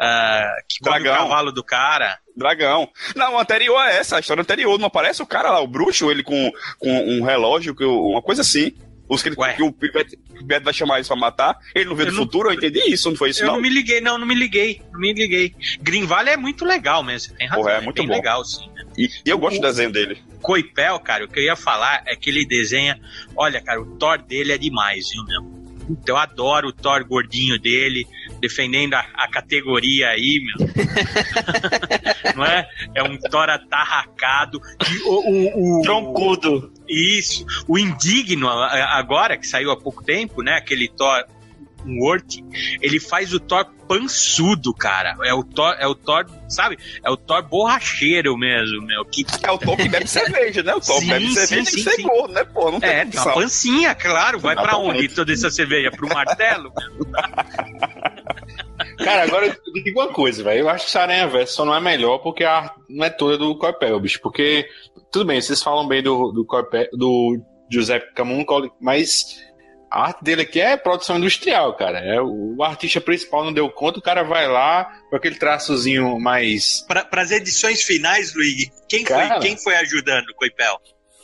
uh, que come o cavalo do cara. Dragão. Não, anterior a essa, a história anterior. Não aparece o cara lá, o bruxo, ele com, com um relógio, uma coisa assim. Os que, que o Pivete vai chamar eles pra matar, ele não vê do futuro, eu entendi isso, não foi isso eu não? não me liguei, não, não me liguei, não me liguei. Green Valley é muito legal mesmo, você tem razão. Porra, é muito bem bom. legal, sim. né? E, e eu gosto do desenho dele. Coipel, cara, o que eu ia falar é que ele desenha. Olha, cara, o Thor dele é demais, viu, meu? Então, eu adoro o Thor gordinho dele, defendendo a, a categoria aí, meu. Não é? É um Thor atarracado. O, o, o- Troncudo. Isso. O Indigno, agora, que saiu há pouco tempo, né? Aquele Thor. Um Wort, ele faz o Thor pançudo, cara. É o Thor, é o Thor, sabe? É o Thor borracheiro mesmo, meu. Que... É o Thor que bebe cerveja, né? O Thor Sim, bebe cerveja sim, tem que gordo, né, pô? Não tem É, tem uma pancinha, claro. Vai pra Exatamente. onde toda essa cerveja? Pro martelo? Cara, agora eu digo uma coisa, velho. Eu acho que essa Aranha Verso só não é melhor porque a arte não é toda do Coipel, bicho. Porque, tudo bem, vocês falam bem do, do, Coipel, do Giuseppe Camuncoli, mas a arte dele aqui é produção industrial, cara. É, o, o artista principal não deu conta, o cara vai lá com aquele traçozinho mais. Para as edições finais, Luigi, quem, Cara. foi, quem foi ajudando o Coipel?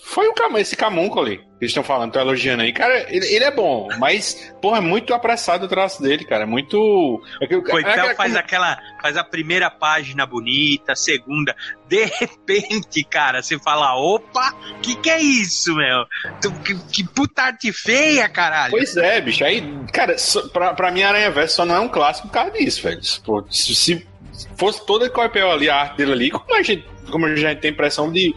Foi o Cam- esse Camuncoli que eles estão falando, estão elogiando aí. Cara, ele, ele é bom, mas, porra, é muito apressado o traço dele, cara. É muito. É que o- Coipel é aquela- faz aquela. faz a primeira página bonita, a segunda. De repente, cara, você fala: opa, que que é isso, meu? Tu- Que, que puta arte feia, caralho. Pois é, bicho. Aí, cara, só- pra, pra mim, Aranha Verso só não é um clássico por causa disso, velho. Pô, se, se fosse todo o Coipel ali, a arte dele ali, como a gente, como a gente tem impressão de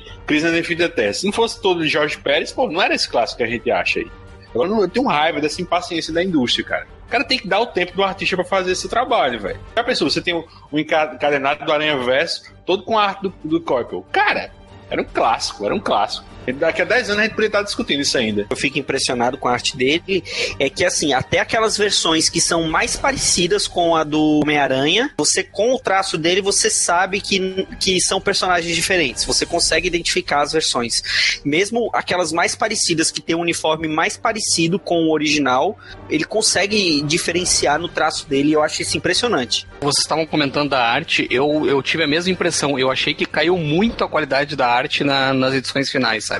na Vida Terra, se não fosse todo de Jorge Pérez, pô, não era esse clássico que a gente acha aí. Agora eu tenho raiva dessa impaciência da indústria, cara. O cara tem que dar o tempo do artista pra fazer esse trabalho, velho. Já pensou, você tem um, um enca- encadenado do Aranha Verso, todo com a arte do, do. Cara, era um clássico, era um clássico. Daqui a 10 anos a gente poderia estar discutindo isso ainda. Eu fico impressionado com a arte dele. É que, assim, até aquelas versões que são mais parecidas com a do Homem-Aranha, você, com o traço dele, você sabe que, que são personagens diferentes. Você consegue identificar as versões. Mesmo aquelas mais parecidas, que tem um uniforme mais parecido com o original, ele consegue diferenciar no traço dele. e Eu acho isso impressionante. Vocês estavam comentando da arte, eu, eu tive a mesma impressão. Eu achei que caiu muito a qualidade da arte na- nas edições finais, sabe?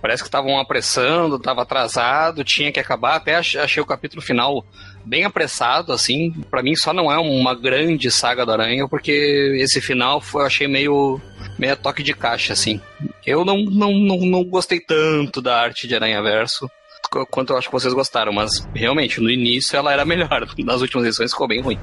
Parece que estavam apressando, estava atrasado, tinha que acabar. Até ach- achei o capítulo final bem apressado, assim. Pra mim só não é uma grande saga do Aranha, porque esse final foi, eu achei meio, meio toque de caixa, assim. Eu não, não, não, não gostei tanto da arte de Aranha Verso qu- quanto eu acho que vocês gostaram, mas realmente no início ela era melhor. Nas últimas edições ficou bem ruim.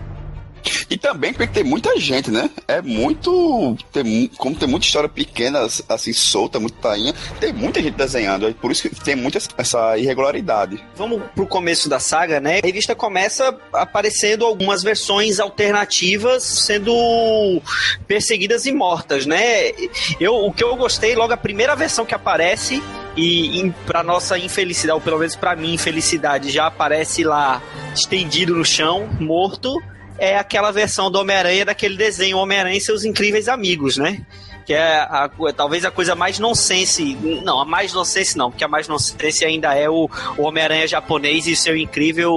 E também porque tem muita gente, né? É muito. Tem, como tem muita história pequena, assim, solta, muito tainha, tem muita gente desenhando. É por isso que tem muita essa irregularidade. Vamos pro começo da saga, né? A revista começa aparecendo algumas versões alternativas sendo perseguidas e mortas, né? Eu, o que eu gostei, logo a primeira versão que aparece e em, para nossa infelicidade, ou pelo menos para mim infelicidade, já aparece lá estendido no chão, morto, é aquela versão do Homem-Aranha daquele desenho Homem-Aranha e seus incríveis amigos, né? Que é a- talvez a coisa mais nonsense. Não, a mais nonsense não, porque a mais nonsense ainda é o, o Homem-Aranha japonês e seu incrível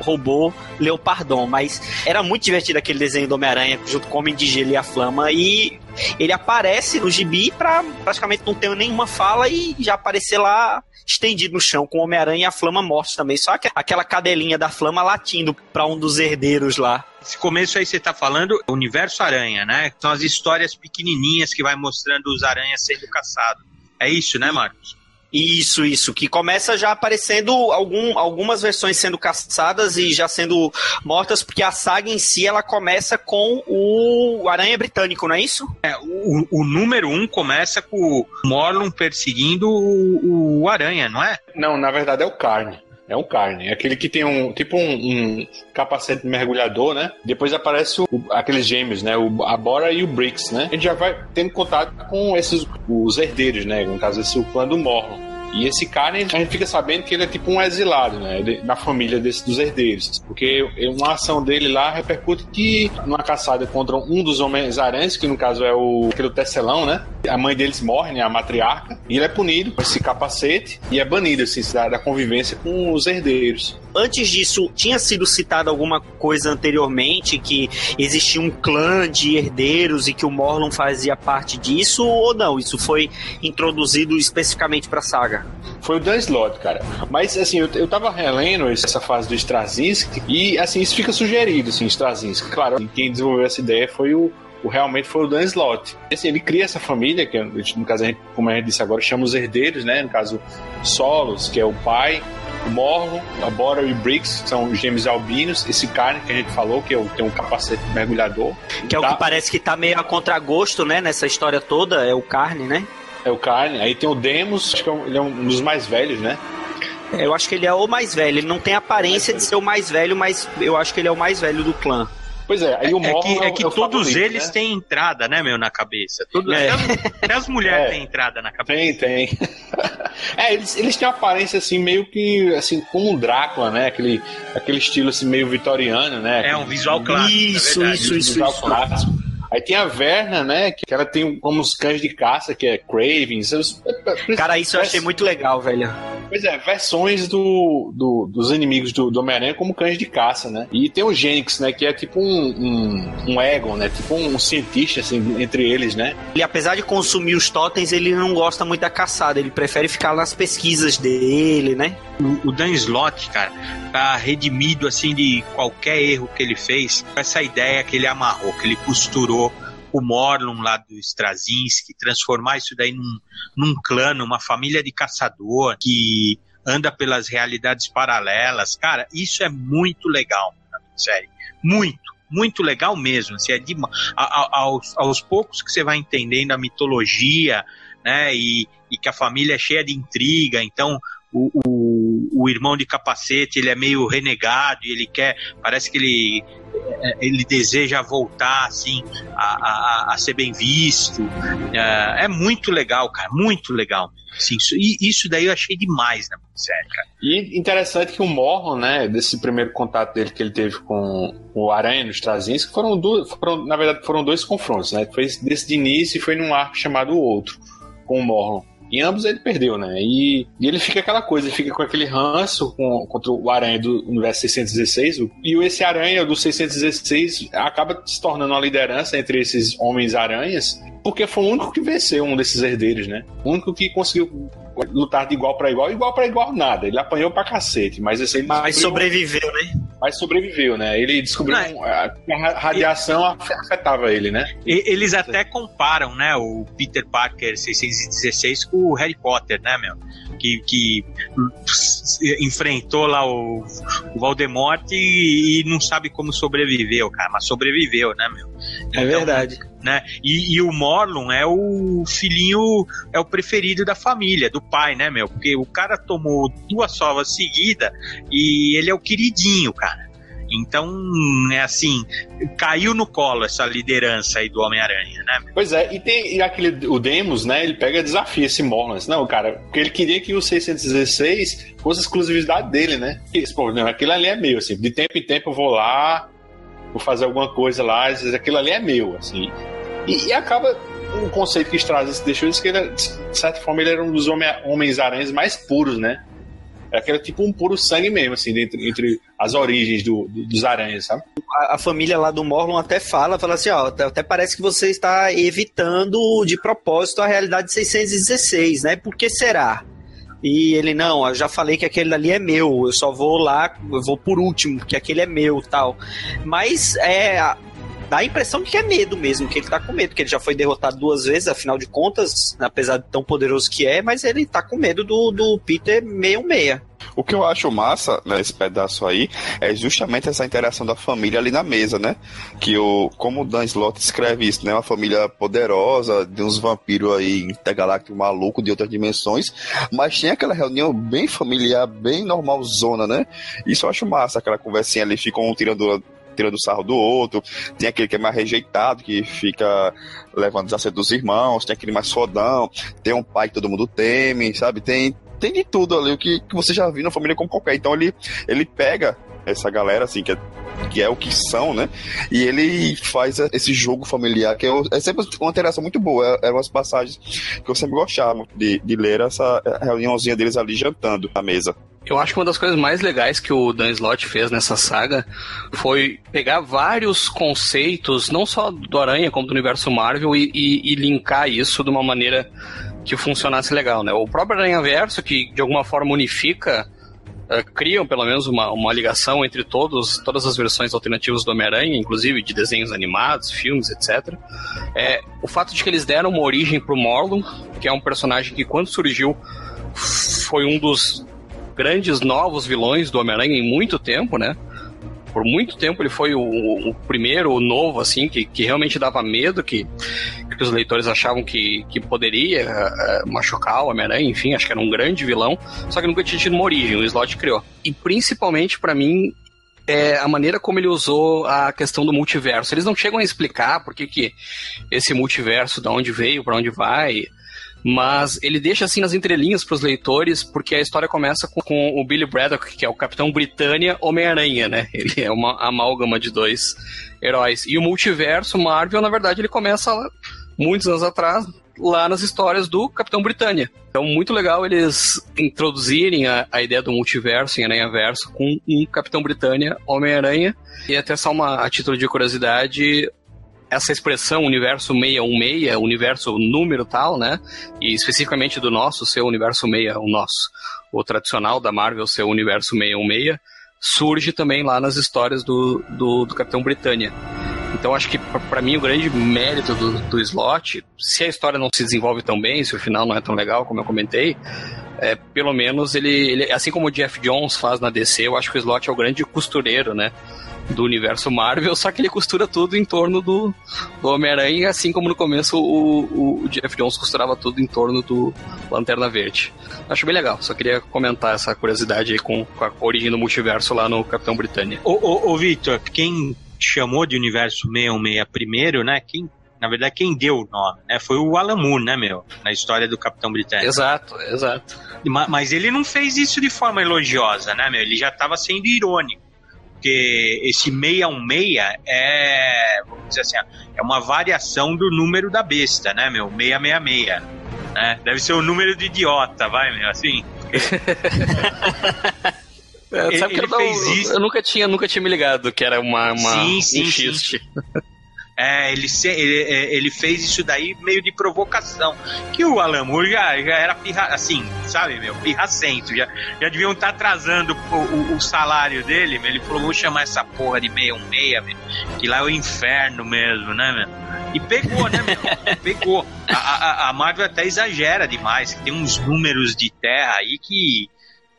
robô Leopardon. Mas era muito divertido aquele desenho do Homem-Aranha junto com o Homem de Gelo e a Flama. E ele aparece no gibi pra praticamente não ter nenhuma fala e já aparecer lá estendido no chão com o Homem-Aranha e a Flama mortos também. Só que aquela cadelinha da Flama latindo pra um dos herdeiros lá. Esse começo aí você tá falando Universo Aranha, né? São as histórias pequenininhas que vai mostrando os aranhas sendo caçados. É isso, né, Marcos? Isso, isso, que começa já aparecendo algum, algumas versões sendo caçadas e já sendo mortas, porque a saga em si ela começa com o Aranha Britânico, não é isso? É, o, o número um começa com o Morlun perseguindo o, o Aranha, não é? Não, na verdade é o Carne. É um carne. É aquele que tem um tipo um, um capacete mergulhador, né? Depois aparece o, aqueles gêmeos, né? O, a Bora e o Brix, né? A gente já vai tendo contato com esses os herdeiros, né? No caso, esse o clã do Morlon. E esse cara, a gente fica sabendo que ele é tipo um exilado, né? Na família desse, dos herdeiros. Porque uma ação dele lá repercute que numa caçada contra um dos Homens-Aranhas, que no caso é o aquele tecelão, né? A mãe deles morre, né? A matriarca. E ele é punido com esse capacete e é banido, assim, da, da convivência com os herdeiros. Antes disso, tinha sido citado alguma coisa anteriormente que existia um clã de herdeiros e que o Morlun fazia parte disso ou não? Isso foi introduzido especificamente pra saga? Foi o Dan Slott, cara. Mas, assim, eu, eu tava relendo essa fase do Straczynski e, assim, isso fica sugerido, assim, Straczynski. Claro, quem desenvolveu essa ideia foi o, o realmente foi o Dan Slott. Assim, ele cria essa família, que no caso, a gente, como a gente disse agora, chama os herdeiros, né? No caso, Solos, que é o pai, Morro, a Bora e Briggs, são os gêmeos albinos. Esse carne que a gente falou, que é tem um capacete mergulhador. Que é o Tá- que parece que tá meio a contragosto, né? Nessa história toda, é o carne, né? É o carne. Aí tem o Demos, acho que é ele é um dos mais velhos, né? Eu acho que ele é o mais velho. Ele não tem aparência de ser o mais velho, mas eu acho que ele é o mais velho do clã. Pois é, aí o É Morro que, é que o todos favorito, eles né? têm entrada, né, meu, na cabeça. Todos, É. até, as, até as mulheres É. têm entrada na cabeça. Tem, tem. é, eles, eles têm uma aparência assim, meio que assim, como um Drácula, né? Aquele, aquele estilo assim, meio vitoriano, né? É um visual clássico. Isso, é verdade. isso, isso, visual isso. clássico. Aí tem a Verna, né? Que ela tem como os cães de caça, que é Cravens. Cara, isso eu achei muito legal, velho. Pois é, versões do, do- dos inimigos do, do Homem-Aranha como cães de caça, né? E tem o Genix, né? Que é tipo um, um, um Egon, né? Tipo um cientista, assim, entre eles, né? Ele, apesar de consumir os totens, ele não gosta muito da caçada. Ele prefere ficar nas pesquisas dele, né? O, o Dan Slott, cara, tá redimido assim de qualquer erro que ele fez. com Essa ideia que ele amarrou, que ele costurou o Morlun lá do Straczynski, transformar isso daí num, num clã, numa família de caçador que anda pelas realidades paralelas. Cara, isso é muito legal, sério. Muito, muito legal mesmo. Assim, é de, a- a- aos, aos poucos que você vai entendendo a mitologia, né, e, e que a família é cheia de intriga, então o, o, o irmão de capacete ele é meio renegado e ele quer, parece que ele ele deseja voltar assim a, a, a ser bem visto. É, é muito legal, cara, muito legal. Assim, isso, isso daí eu achei demais na série, cara. E interessante que o Morron, né, desse primeiro contato dele que ele teve com o Aranha nos Straczynski, foram, duas, foram na verdade foram dois confrontos, né? Foi desse de início e foi num arco chamado Outro, com o Morron. Em ambos ele perdeu, né? E, e ele fica aquela coisa, ele fica com aquele ranço com, contra o Aranha do universo 616. o- E esse Aranha do 616 acaba se tornando uma liderança entre esses Homens-Aranhas, porque foi o único que venceu um desses herdeiros, né? O único que conseguiu lutar de igual para igual, igual para igual nada. Ele apanhou pra cacete, mas esse ele Mas sobreviveu, né? mas sobreviveu, né? Ele descobriu Não, um- a, que a ra- radiação afetava ele, né? E- Eles até comparam, né, o Peter Parker 616 com o Harry Potter, né, meu? Que, que enfrentou lá o, o Voldemort e, e não sabe como sobreviveu, cara, mas sobreviveu, né, meu? É verdade. Né? E, e o Morlun é o filhinho, é o preferido da família, do pai, né, meu? Porque o cara tomou duas sovas seguidas e ele é o queridinho, cara. Então, é assim, caiu no colo essa liderança aí do Homem-Aranha, né? Pois é, e tem e aquele, o Demos, né? Ele pega desafio esse Morlun. Assim, Não, cara, porque ele queria que o 616 fosse exclusividade dele, né? Esse, aquilo ali é meu, assim. De tempo em tempo eu vou lá, vou fazer alguma coisa lá, às vezes aquilo ali é meu, assim. E, e acaba um conceito que Straczynski se deixou isso que ele, de certa forma ele era um dos homem- homens-aranhas mais puros, né? Era aquele tipo um puro sangue mesmo, assim, entre, entre as origens do- do- dos aranhas, sabe? a, a família lá do Morlon até fala, fala assim, ó, até parece que você está evitando de propósito a realidade 616, né? Por que será? E ele, não, eu já falei que aquele ali é meu, eu só vou lá, eu vou por último, porque aquele é meu tal. Mas é. Dá a impressão de que é medo mesmo, que ele tá com medo, que ele já foi derrotado duas vezes, afinal de contas, apesar de tão poderoso que é, mas ele tá com medo do, do Peter 616. O que eu acho massa nesse pedaço aí é justamente essa interação da família ali na mesa, né? Que o, como o Dan Slott escreve isso, né? Uma família poderosa, de uns vampiros aí intergalácticos malucos de outras dimensões, mas tem aquela reunião bem familiar, bem normalzona, né? Isso eu acho massa, aquela conversinha ali, ficam um tirando tirando sarro do outro, tem aquele que é mais rejeitado, que fica levando os acertos dos irmãos, tem aquele mais fodão, tem um pai que todo mundo teme, sabe? Tem, tem de tudo ali, o que, que você já viu na família como qualquer. Então ele, ele pega essa galera, assim, que é, que é o que são, né? E ele faz esse jogo familiar, que é, é sempre uma interação muito boa. Eram umas passagens que eu sempre gostava de, de ler essa reuniãozinha deles ali jantando na mesa. Eu acho que uma das coisas mais legais que o Dan Slott fez nessa saga foi pegar vários conceitos, não só do Aranha, como do universo Marvel, e, e, e linkar isso de uma maneira que funcionasse legal, né? O próprio Aranha Verso, que de alguma forma unifica, uh, criam pelo menos uma, uma ligação entre todos, todas as versões alternativas do Homem-Aranha, inclusive de desenhos animados, filmes, etc. É, o fato de que eles deram uma origem pro Morlun, que é um personagem que quando surgiu foi um dos grandes novos vilões do Homem-Aranha em muito tempo, né? Por muito tempo ele foi o, o primeiro, o novo, assim, que, que realmente dava medo, que, que os leitores achavam que, que poderia uh, machucar o Homem-Aranha, enfim, acho que era um grande vilão, só que nunca tinha tido uma origem, o Slot criou. E principalmente para mim, é a maneira como ele usou a questão do multiverso. Eles não chegam a explicar por que, que esse multiverso, de onde veio, para onde vai, mas ele deixa assim nas entrelinhas para os leitores, porque a história começa com, com, o Billy Braddock, que é o Capitão Britânia Homem-Aranha, né? Ele é uma amálgama de dois heróis. E o multiverso Marvel, na verdade, ele começa muitos anos atrás, lá nas histórias do Capitão Britânia. Então, muito legal eles introduzirem a, a ideia do multiverso em Aranha Verso com um Capitão Britânia Homem-Aranha. E até só uma a título de curiosidade, essa expressão universo 616, universo número tal, né? E especificamente do nosso, seu universo 6, o nosso, o tradicional da Marvel, seu universo 616, surge também lá nas histórias do, do, do Capitão Britânia. Então acho que para mim o grande mérito do, do slot, se a história não se desenvolve tão bem, se o final não é tão legal, como eu comentei, é, pelo menos ele, ele, assim como o Jeff Jones faz na DC, eu acho que o slot é o grande costureiro, né? Do universo Marvel, só que ele costura tudo em torno do, do Homem-Aranha, assim como no começo o, o, Jeff Jones costurava tudo em torno do Lanterna Verde. Acho bem legal, só queria comentar essa curiosidade aí com, com a origem do multiverso lá no Capitão Britânia. Ô, ô, ô Victor, quem chamou de universo 616 primeiro, né? Quem na verdade, quem deu o nome, né? Foi o Alan Moore, né, meu? Na história do Capitão Britânico. Exato, exato. Mas ele não fez isso de forma elogiosa, né, meu? Ele já estava sendo irônico porque esse 616 é, vamos dizer assim, é uma variação do número da besta, né, meu? 666. Né? Deve ser o número de idiota, vai, meu, assim. É, sabe ele, que eu, não, eu, nunca tinha, nunca tinha me ligado que era uma, uma sim, sim, um xiste. Sim. É, ele, ele, é, ele fez isso daí meio de provocação. Que o Alan Moore já, já era pirra, assim, sabe, meu, pirracento. Já, já deviam estar tá atrasando o, o, o, salário dele. Ele falou: vou chamar essa porra de 616, meu, que lá é o inferno mesmo, né, meu? E pegou, né, meu? Pegou. A, a, a Marvel até exagera demais, que tem uns números de terra aí que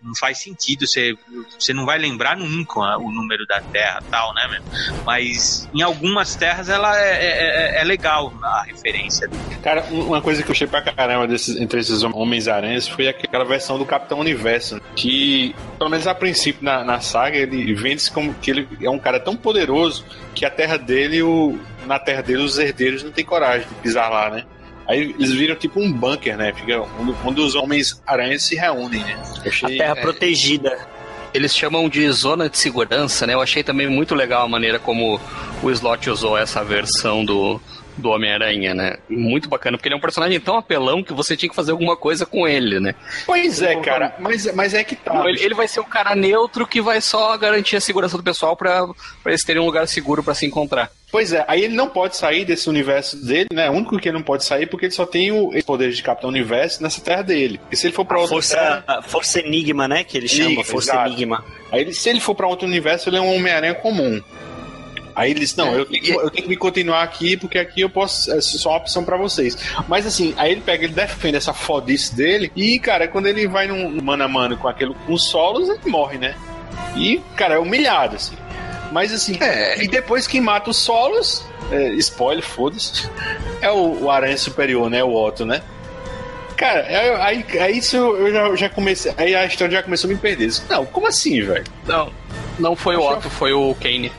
não faz sentido, você, você não vai lembrar nunca o número da terra tal, né? Mas em algumas terras ela é, é, é, é legal a referência. Cara, uma coisa que eu achei pra caramba desses, entre esses Homens-Aranhas foi aquela versão do Capitão Universo, que, pelo menos a princípio na, na saga, ele vende-se como que ele é um cara tão poderoso que a terra dele, o, na terra dele, os herdeiros não têm coragem de pisar lá, né? Aí eles viram tipo um bunker, né? Fica onde, os Homens-Aranhas se reúnem, né? Achei, a terra é... protegida. Eles chamam de zona de segurança, né? Eu achei também muito legal a maneira como o Slot usou essa versão do, do Homem-Aranha, né? Muito bacana, porque ele é um personagem tão apelão que você tinha que fazer alguma coisa com ele, né? Pois é, cara, mas, mas é que tá. Ele, ele vai ser um cara neutro que vai só garantir a segurança do pessoal pra, pra eles terem um lugar seguro pra se encontrar. Pois é, aí ele não pode sair desse universo dele, né? O único que ele não pode sair porque ele só tem o poder de Capitão Universo nessa terra dele. E se ele for pra A outra força, terra. força Enigma, né? Que ele chama, Força exato. Enigma. Aí ele, se ele for pra outro universo, ele é um Homem-Aranha comum. Aí ele disse, É, não, eu, tenho que- eu tenho que me continuar aqui, porque aqui eu posso. É só uma opção pra vocês. Mas assim, aí ele pega, ele defende essa fodice dele. E, cara, quando ele vai num mano a mano com aquele com os solos, ele morre, né? E, cara, é humilhado, assim. Mas assim, e depois que mata os solos, é, spoiler, foda-se. É o, o Aranha Superior, né? O Otto, né? Cara, é- aí, aí isso eu já, já comecei. Aí a história já começou a me perder. Não, como assim, velho? Não, não foi o Otto, foi o Kane.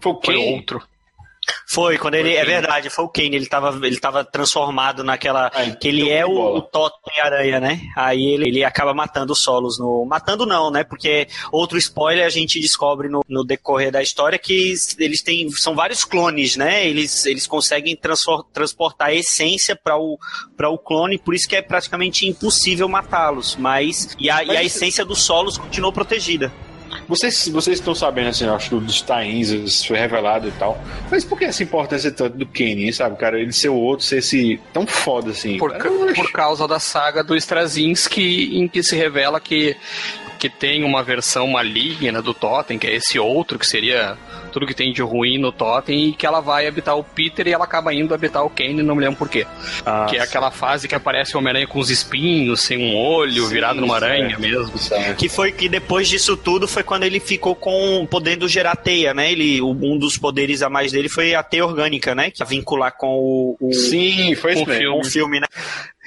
Foi o Foi Kane? outro. Foi, quando ele. É verdade, foi o Kane. Ele tava, ele tava transformado naquela. que ele é foi o, o Totem Aranha, né? Aí ele, ele acaba matando os solos no. Matando não, né? Porque outro spoiler a gente descobre no, no decorrer da história que eles têm. São vários clones, né? Eles, eles conseguem transfor- transportar a essência para o, pra o clone, por isso que é praticamente impossível matá-los. Mas. E a, e a Mas- essência dos solos continuou protegida. Vocês, vocês estão sabendo, assim, acho, dos tains, isso foi revelado e tal. Mas por que essa importância tanto do Kenny, sabe, cara? Ele ser o outro, ser esse tão foda assim. Por, ca- por causa da saga do Straczynski, em que se revela que, que tem uma versão maligna do Totem, que é esse outro, que seria tudo que tem de ruim no Totem, e que ela vai habitar o Peter e ela acaba indo habitar o Kane, não me lembro por quê. Ah, que é aquela fase que aparece o Homem-Aranha com os espinhos, sem um olho, Sim, virado numa aranha certo. mesmo. certo. Que foi que depois disso tudo foi quando ele ficou com podendo gerar teia, né? Ele, um dos poderes a mais dele foi a teia orgânica, né? Que ia vincular com o, o, Sim, foi Com isso mesmo. o filme, né?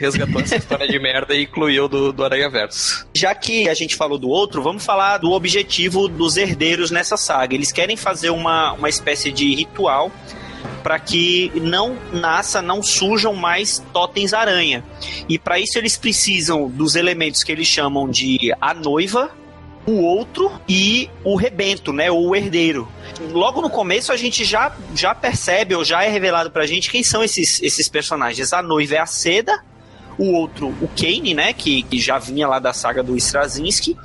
Resgatou essa história de merda e incluiu do, do Aranha Verso. Já que a gente falou do outro, vamos falar do objetivo dos herdeiros nessa saga. Eles querem fazer uma, uma espécie de ritual para que não nasça, não surjam mais totens aranha. E para isso eles precisam dos elementos que eles chamam de a noiva, o outro e o rebento, né, ou o herdeiro. Logo no começo a gente já, já percebe ou já é revelado pra gente quem são esses, esses personagens. A noiva é a Seda, o outro, o Kane, né, que, que já vinha lá da saga do Straczynski,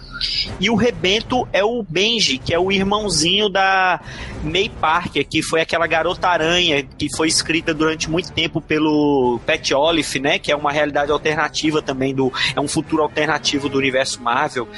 e o rebento é o Benji, que é o irmãozinho da May Parker, que foi aquela garota aranha que foi escrita durante muito tempo pelo Pat Olive, né, que é uma realidade alternativa também do é um futuro alternativo do universo Marvel.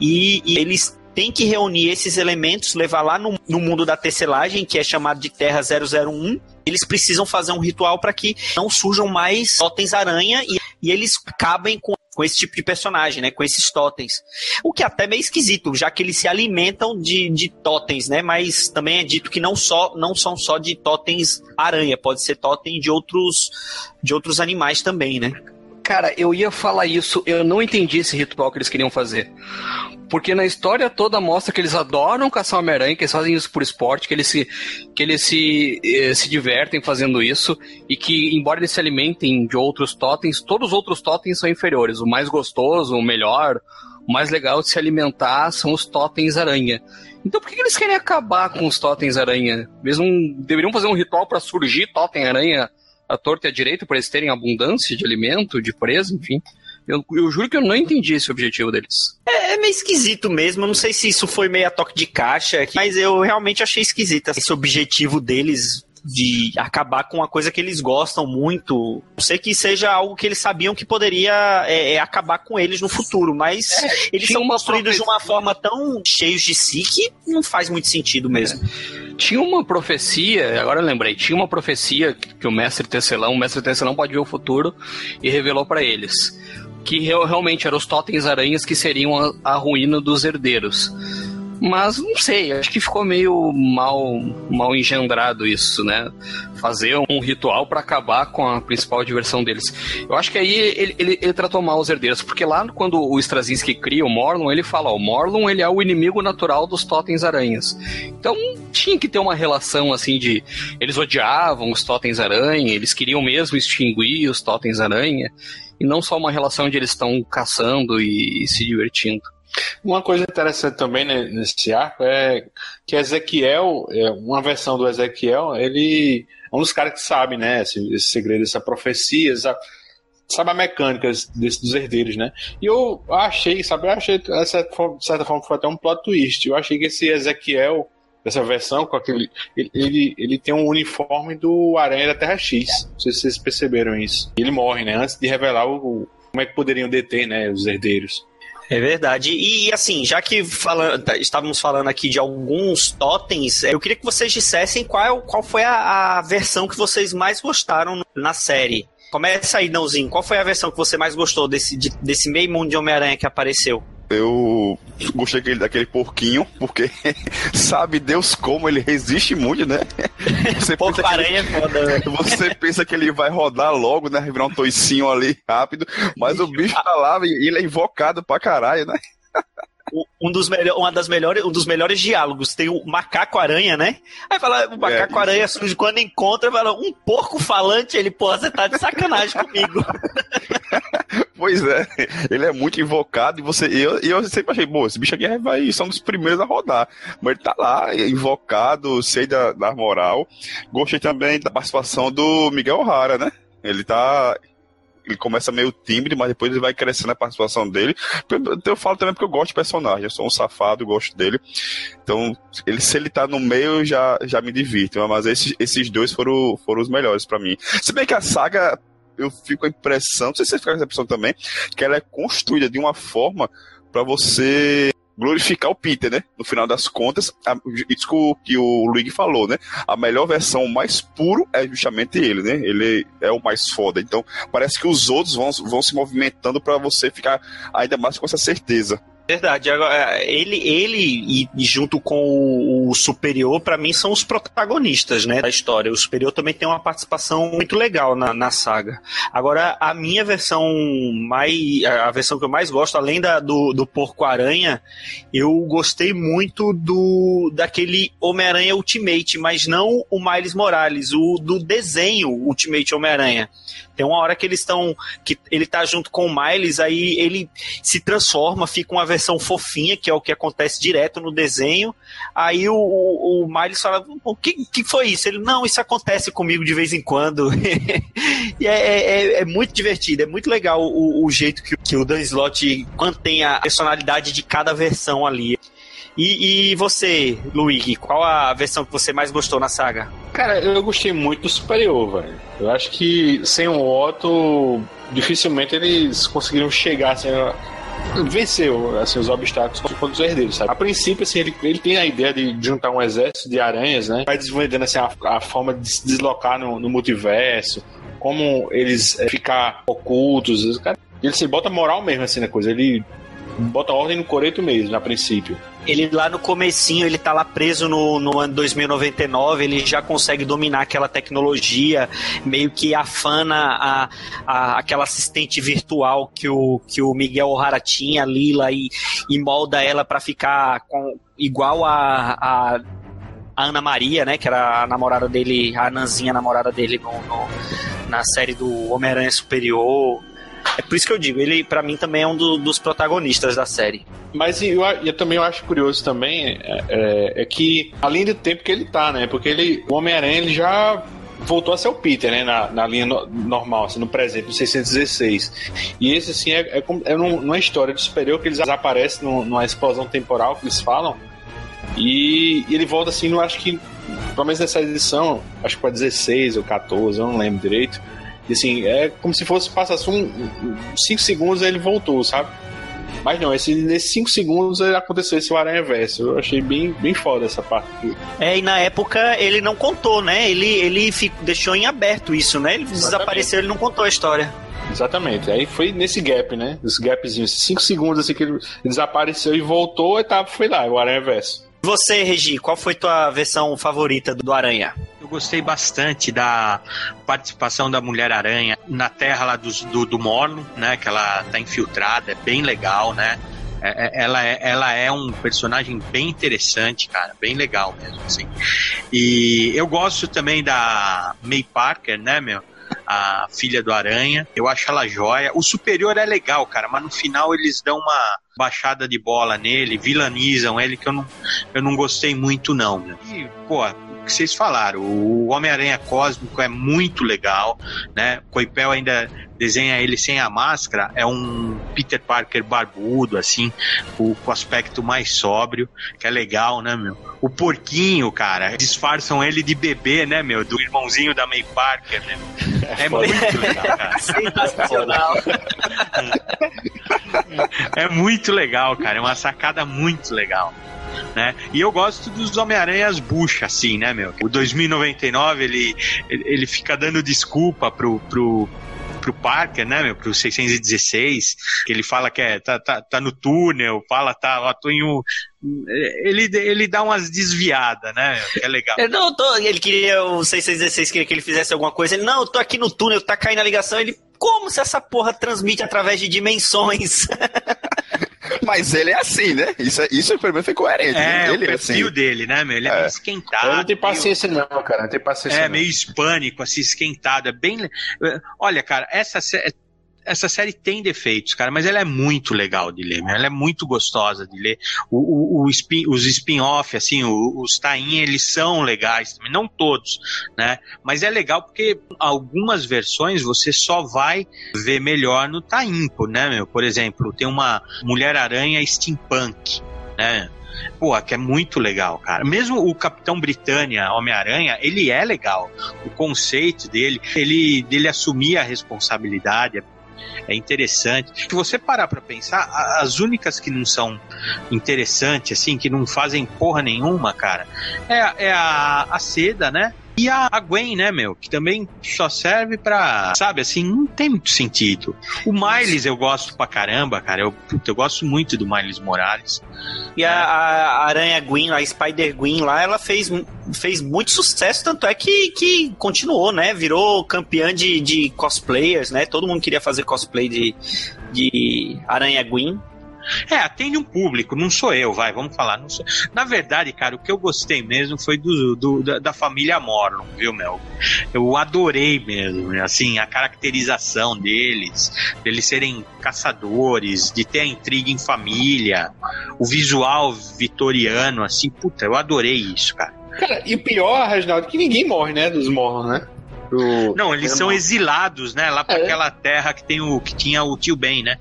E, e eles têm que reunir esses elementos, levar lá no, no mundo da tecelagem, que é chamado de Terra 001. Eles precisam fazer um ritual para que não surjam mais totens aranha e, e eles acabem com, com esse tipo de personagem, né? Com esses totens. O que é até meio esquisito, já que eles se alimentam de, de totens, né? Mas também é dito que não, só, não são só de totens aranha, pode ser totem de outros, de outros animais também, né? Cara, eu ia falar isso, eu não entendi esse ritual que eles queriam fazer. Porque na história toda mostra que eles adoram caçar Homem-Aranha, que eles fazem isso por esporte, que eles se, que eles se, eh, se divertem fazendo isso, e que, embora eles se alimentem de outros totens, todos os outros totens são inferiores. O mais gostoso, o melhor, o mais legal de se alimentar são os totens aranha. Então por que eles querem acabar com os totens aranha? Eles não deveriam fazer um ritual para surgir totem aranha à torta e à direita, para eles terem abundância de alimento, de presa, enfim. Eu, eu juro que eu não entendi esse objetivo deles. É, é meio esquisito mesmo. Eu não sei se isso foi meio a toque de caixa, mas eu realmente achei esquisito esse objetivo deles de acabar com uma coisa que eles gostam muito. Não sei que seja algo que eles sabiam que poderia é, é, acabar com eles no futuro, mas eles tinha são uma construídos de uma forma tão cheios de si que não faz muito sentido mesmo. Tinha uma profecia, agora eu lembrei, tinha uma profecia que o mestre Tecelão, o mestre Tecelão pode ver o futuro e revelou para eles que real- realmente eram os totens aranhas que seriam a, a ruína dos herdeiros. Mas não sei, acho que ficou meio mal, mal engendrado isso, né? Fazer um ritual para acabar com a principal diversão deles. Eu acho que aí ele, ele, ele tratou mal os herdeiros, porque lá quando o Straczynski cria o Morlun, ele fala: ó, o Morlun ele é o inimigo natural dos totens aranhas. Então tinha que ter uma relação assim de. Eles odiavam os totens aranha, eles queriam mesmo extinguir os totens aranha, e não só uma relação de eles estão caçando e, e se divertindo. Uma coisa interessante também né, nesse arco é que Ezequiel, é, uma versão do Ezequiel, ele é um dos caras que sabe, né, esse, esse segredo, essa profecia, essa, sabe a mecânica desse, dos herdeiros, né? E eu achei, sabe, eu achei, de certa forma, foi até um plot twist. Eu achei que esse Ezequiel, dessa versão, com aquele. Ele, ele, ele tem um uniforme do Aranha da Terra X. Não sei se vocês perceberam isso. Ele morre, né? Antes de revelar o como é que poderiam deter, né, os herdeiros. É verdade. E assim, já que fala, tá, estávamos falando aqui de alguns totens, eu queria que vocês dissessem qual, qual foi a, a versão que vocês mais gostaram na série. Começa aí, Nãozinho. Qual foi a versão que você mais gostou desse, de, desse meio mundo de Homem-Aranha que apareceu? Eu gostei daquele, daquele porquinho, porque sabe Deus como ele resiste muito, né? Você Porco aranha ele, é foda, né? Você pensa que ele vai rodar logo, né? Virar um toicinho ali rápido, mas o bicho tá lá e ele é invocado pra caralho, né? um dos melhores, uma das melhores, um dos melhores diálogos tem o macaco aranha, né? Aí fala, o macaco É, aranha surge quando encontra, fala, um porco falante, ele, pô, você tá de sacanagem comigo. Pois é, ele é muito invocado e você. Eu, eu sempre achei, pô, esse bicho aqui vai ser um dos primeiros a rodar. Mas ele tá lá, invocado, sei da, da moral. Gostei também da participação do Miguel O'Hara, né? Ele tá. Ele começa meio tímido, mas depois ele vai crescendo a participação dele. Eu, eu falo também porque eu gosto de personagem, eu sou um safado, gosto dele. Então, ele, se ele tá no meio, já, já me divirto. Mas esses, esses dois foram, foram os melhores pra mim. Se bem que a saga eu fico com a impressão, não sei se você fica com essa impressão também, que ela é construída de uma forma para você glorificar o Peter, né? No final das contas, a, isso que o, que o Luigi falou, né? A melhor versão, o mais puro, é justamente ele, né? Ele é o mais foda. Então, parece que os outros vão, vão se movimentando para você ficar ainda mais com essa certeza. Verdade. Agora, ele, ele e, junto com o, o Superior, pra mim, são os protagonistas, né, da história. O Superior também tem uma participação muito legal na, na saga. Agora, a minha versão mais, a versão que eu mais gosto, além da, do, do Porco Aranha, eu gostei muito do daquele Homem-Aranha Ultimate, mas não o Miles Morales, o do desenho Ultimate Homem-Aranha. Tem uma hora que eles estão. que ele tá junto com o Miles, aí ele se transforma, fica uma versão fofinha, que é o que acontece direto no desenho. Aí o, o, o Miles fala: o que, que foi isso? Ele, não, isso acontece comigo de vez em quando. e é, é, é muito divertido, é muito legal o, o jeito que, que o Dan Slott mantém a personalidade de cada versão ali. E, e você, Luigi, qual a versão que você mais gostou na saga? Cara, eu gostei muito do Superior, velho. Eu acho que sem o Otto, dificilmente eles conseguiriam chegar assim, venceu assim, os obstáculos contra os herdeiros, sabe? A princípio, assim, ele, ele tem a ideia de juntar um exército de aranhas, né? Vai desenvolvendo assim, a, a forma de se deslocar no, no multiverso, como eles é, ficar ocultos. os cara- Ele se bota moral mesmo assim na coisa. Ele bota ordem no coreto mesmo, a princípio. Ele lá no comecinho, ele tá lá preso no, no ano 2099, ele já consegue dominar aquela tecnologia, meio que afana a, a, aquela assistente virtual que o, que o Miguel O'Hara tinha, Lila, e, e molda ela pra ficar com, igual a, a, a Ana Maria, né, que era a namorada dele, a Nanzinha, a namorada dele no, no- na série do Homem-Aranha Superior. É por isso que eu digo, ele pra mim também é um do- dos protagonistas da série. Mas eu, eu também eu acho curioso também é, é- é que, além do tempo que ele tá, né? Porque ele, o Homem-Aranha ele já voltou a ser o Peter, né? Na, na linha no- normal, assim, no presente, no 616. E esse, assim, é, é, é história de superior que eles aparecem num- numa explosão temporal que eles falam. E, e ele volta assim, não acho que. Pelo menos nessa edição, acho que foi 16 ou 14, eu não lembro direito. E assim, é como se fosse passasse um 5 segundos e ele voltou, sabe? Mas não, esse, nesses 5 segundos aconteceu esse Aranha Verso. Eu achei bem, bem foda essa parte. É, e na época ele não contou, né? Ele, ele fi- deixou em aberto isso, né? Ele desapareceu, ele não contou a história. Exatamente. Aí foi nesse gap, né? Esse gapzinho, esses 5 segundos assim que ele desapareceu e voltou, e tava, foi lá, o Aranha Verso. Você, Regi, qual foi tua versão favorita do Aranha? Eu gostei bastante da participação da Mulher-Aranha na terra lá dos- do, do Morno, né? Que ela tá infiltrada, é bem legal, né? É- é- ela, é, ela é um personagem bem interessante, cara, bem legal mesmo, assim. E eu gosto também da May Parker, né, meu? A filha do Aranha. Eu acho ela joia. O Superior é legal, cara, mas no final eles dão uma baixada de bola nele, vilanizam ele, que eu não, eu não gostei muito, não. E, pô, o que vocês falaram, o Homem-Aranha Cósmico é muito legal, né? Coipel ainda desenha ele sem a máscara, é um Peter Parker barbudo, assim, com, com aspecto mais sóbrio, que é legal, né, meu? O porquinho, cara, disfarçam ele de bebê, né, meu? Do irmãozinho da May Parker, né? É muito legal, cara. Sensacional. É muito legal, cara. É uma sacada muito legal. Né? E eu gosto dos Homem-Aranhas bucha, assim, né, meu? O 2099, ele, ele fica dando desculpa pro, pro, pro Parker, né, meu, pro 616, que ele fala que é, tá, tá, tá no túnel, fala, tá, ó, tô em um... Ele, ele dá umas desviadas, né, que é legal. Ele, não, eu tô, ele queria, o 616 queria que ele fizesse alguma coisa. Ele, não, eu tô aqui no túnel, tá caindo a ligação. Ele, como se essa porra transmite através de dimensões? Mas ele é assim, né? Isso, é- isso pelo menos foi coerente. É, ele o perfil dele, né, meu? Ele é, meio esquentado. Eu não tenho paciência, não, cara. Não tenho paciência. É, não. meio hispânico, assim, esquentado. É bem. Olha, cara, essa, essa série tem defeitos, cara, mas ela é muito legal de ler, ela é muito gostosa de ler. O, o- o spin- os spin-off, assim, os tain, eles são legais também, não todos, né? Mas é legal porque algumas versões você só vai ver melhor no tain, né, meu? Por exemplo, tem uma Mulher-Aranha steampunk, né? Pô, que é muito legal, cara. Mesmo o Capitão Britânia, Homem-Aranha, ele é legal. O conceito dele, ele dele assumir a responsabilidade é, interessante. Se você parar pra pensar, as únicas que não são interessantes, assim, que não fazem porra nenhuma, cara, é, é a, a Seda, né? E a, Gwen, né, meu? Que também só serve pra. Sabe, assim, não tem muito sentido. O Miles eu gosto pra caramba, cara. Eu, puta, eu gosto muito do Miles Morales. E a, a Aranha Gwen, a Spider Gwen lá, ela fez, fez muito sucesso, tanto é que, que continuou, né? Virou campeã de, de cosplayers, né? Todo mundo queria fazer cosplay de, de Aranha Gwen. É, atende um público, não sou eu, vai, vamos falar. Não sou... Na verdade, cara, o que eu gostei mesmo foi do, do- da, da família Morlon, viu, Mel? Eu adorei mesmo, assim, a caracterização deles, deles serem caçadores, de ter a intriga em família, o visual vitoriano, assim, puta, eu adorei isso, cara. Cara, e o pior, Reginaldo, que ninguém morre, né? Dos Morlon, né? Do- Não, eles É, são exilados, né, lá pra aquela terra que tem o que tinha o tio Ben, né?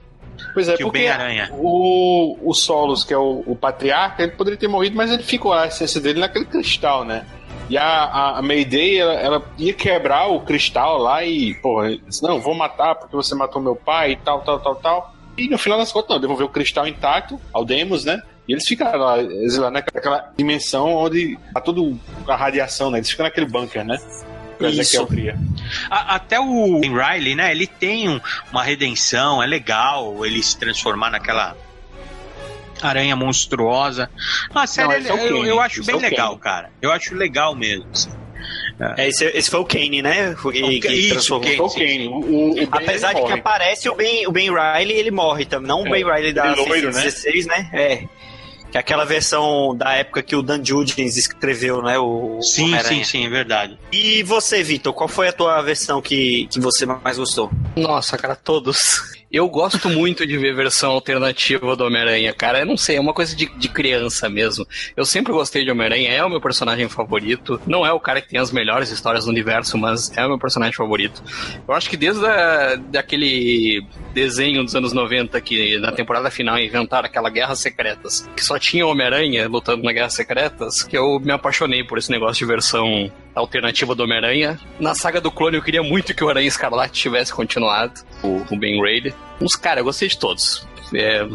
Pois é, porque Ben Aranha. o, o Solos, que é o, o patriarca, ele poderia ter morrido, mas ele ficou a essência dele naquele cristal, né? E a, a, Mayday, ela, ela ia quebrar o cristal lá e, porra, disse, não, vou matar porque você matou meu pai e tal, tal, tal, tal. E no final das contas, não, devolveu o cristal intacto ao Demos, né? E eles ficaram lá, exilados naquela dimensão onde tá tudo a radiação, né? Eles ficam naquele bunker, né? O Isso. Ezequiel cria. A- até o Ben Riley, né? Ele tem um- uma redenção, é legal ele se transformar naquela aranha monstruosa. A série Não, é o eu, Kane, eu acho esse bem é o legal, Kane. cara. Eu acho legal mesmo. assim. É, esse, esse foi o Kane, né? Foi, que, que Isso, transformou. Kane, o Kane. O, o, o Ben, Apesar de que morre. aparece o Ben, o ben Riley, ele morre também. Não o É, Ben Riley da ele loiro, né? 616, né? É. Que é aquela versão da época que o Dan Judgens escreveu, né? O Sim, sim, sim, é verdade. E você, Vitor, qual foi a tua versão que, que você mais gostou? Nossa, cara, todos. Eu gosto muito de ver versão alternativa do Homem-Aranha, cara. Eu não sei, é uma coisa de, de criança mesmo. Eu sempre gostei de Homem-Aranha, é o meu personagem favorito. Não é o cara que tem as melhores histórias do universo, mas é o meu personagem favorito. Eu acho que desde a, daquele desenho dos anos 90 que na temporada final inventaram aquela Guerras Secretas, que só tinha Homem-Aranha lutando na Guerras Secretas, que eu me apaixonei por esse negócio de versão alternativa do Homem-Aranha. Na saga do clone eu queria muito que o Aranha Escarlate tivesse continuado, o, o Ben Reilly. Uns cara, eu gostei de todos. É,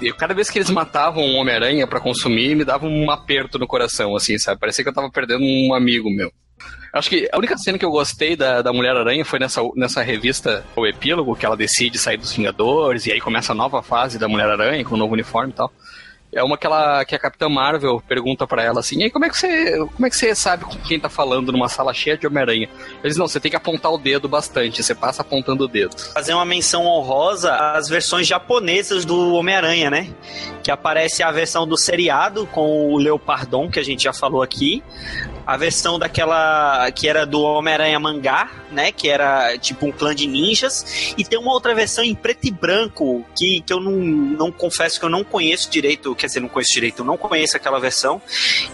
eu, cada vez que eles matavam um Homem-Aranha pra consumir, me dava um aperto no coração, assim, sabe? Parecia que eu tava perdendo um amigo meu. Acho que a única cena que eu gostei da, da Mulher-Aranha foi nessa, nessa revista, o epílogo, que ela decide sair dos Vingadores, e aí começa a nova fase da Mulher-Aranha, com o novo uniforme e tal. É uma que, ela, que a Capitã Marvel pergunta pra ela assim: e aí, como é, que você, como é que você sabe com quem tá falando numa sala cheia de Homem-Aranha? Eles não, você tem que apontar o dedo bastante, você passa apontando o dedo. Fazer uma menção honrosa às versões japonesas do Homem-Aranha, né? Que aparece a versão do seriado com o Leopardon, que a gente já falou aqui. a versão daquela que era do Homem-Aranha mangá, né? Que era tipo um clã de ninjas. E tem uma outra versão em preto e branco que, que eu não, não confesso que eu não conheço direito. Quer dizer, não conheço direito, eu não conheço aquela versão.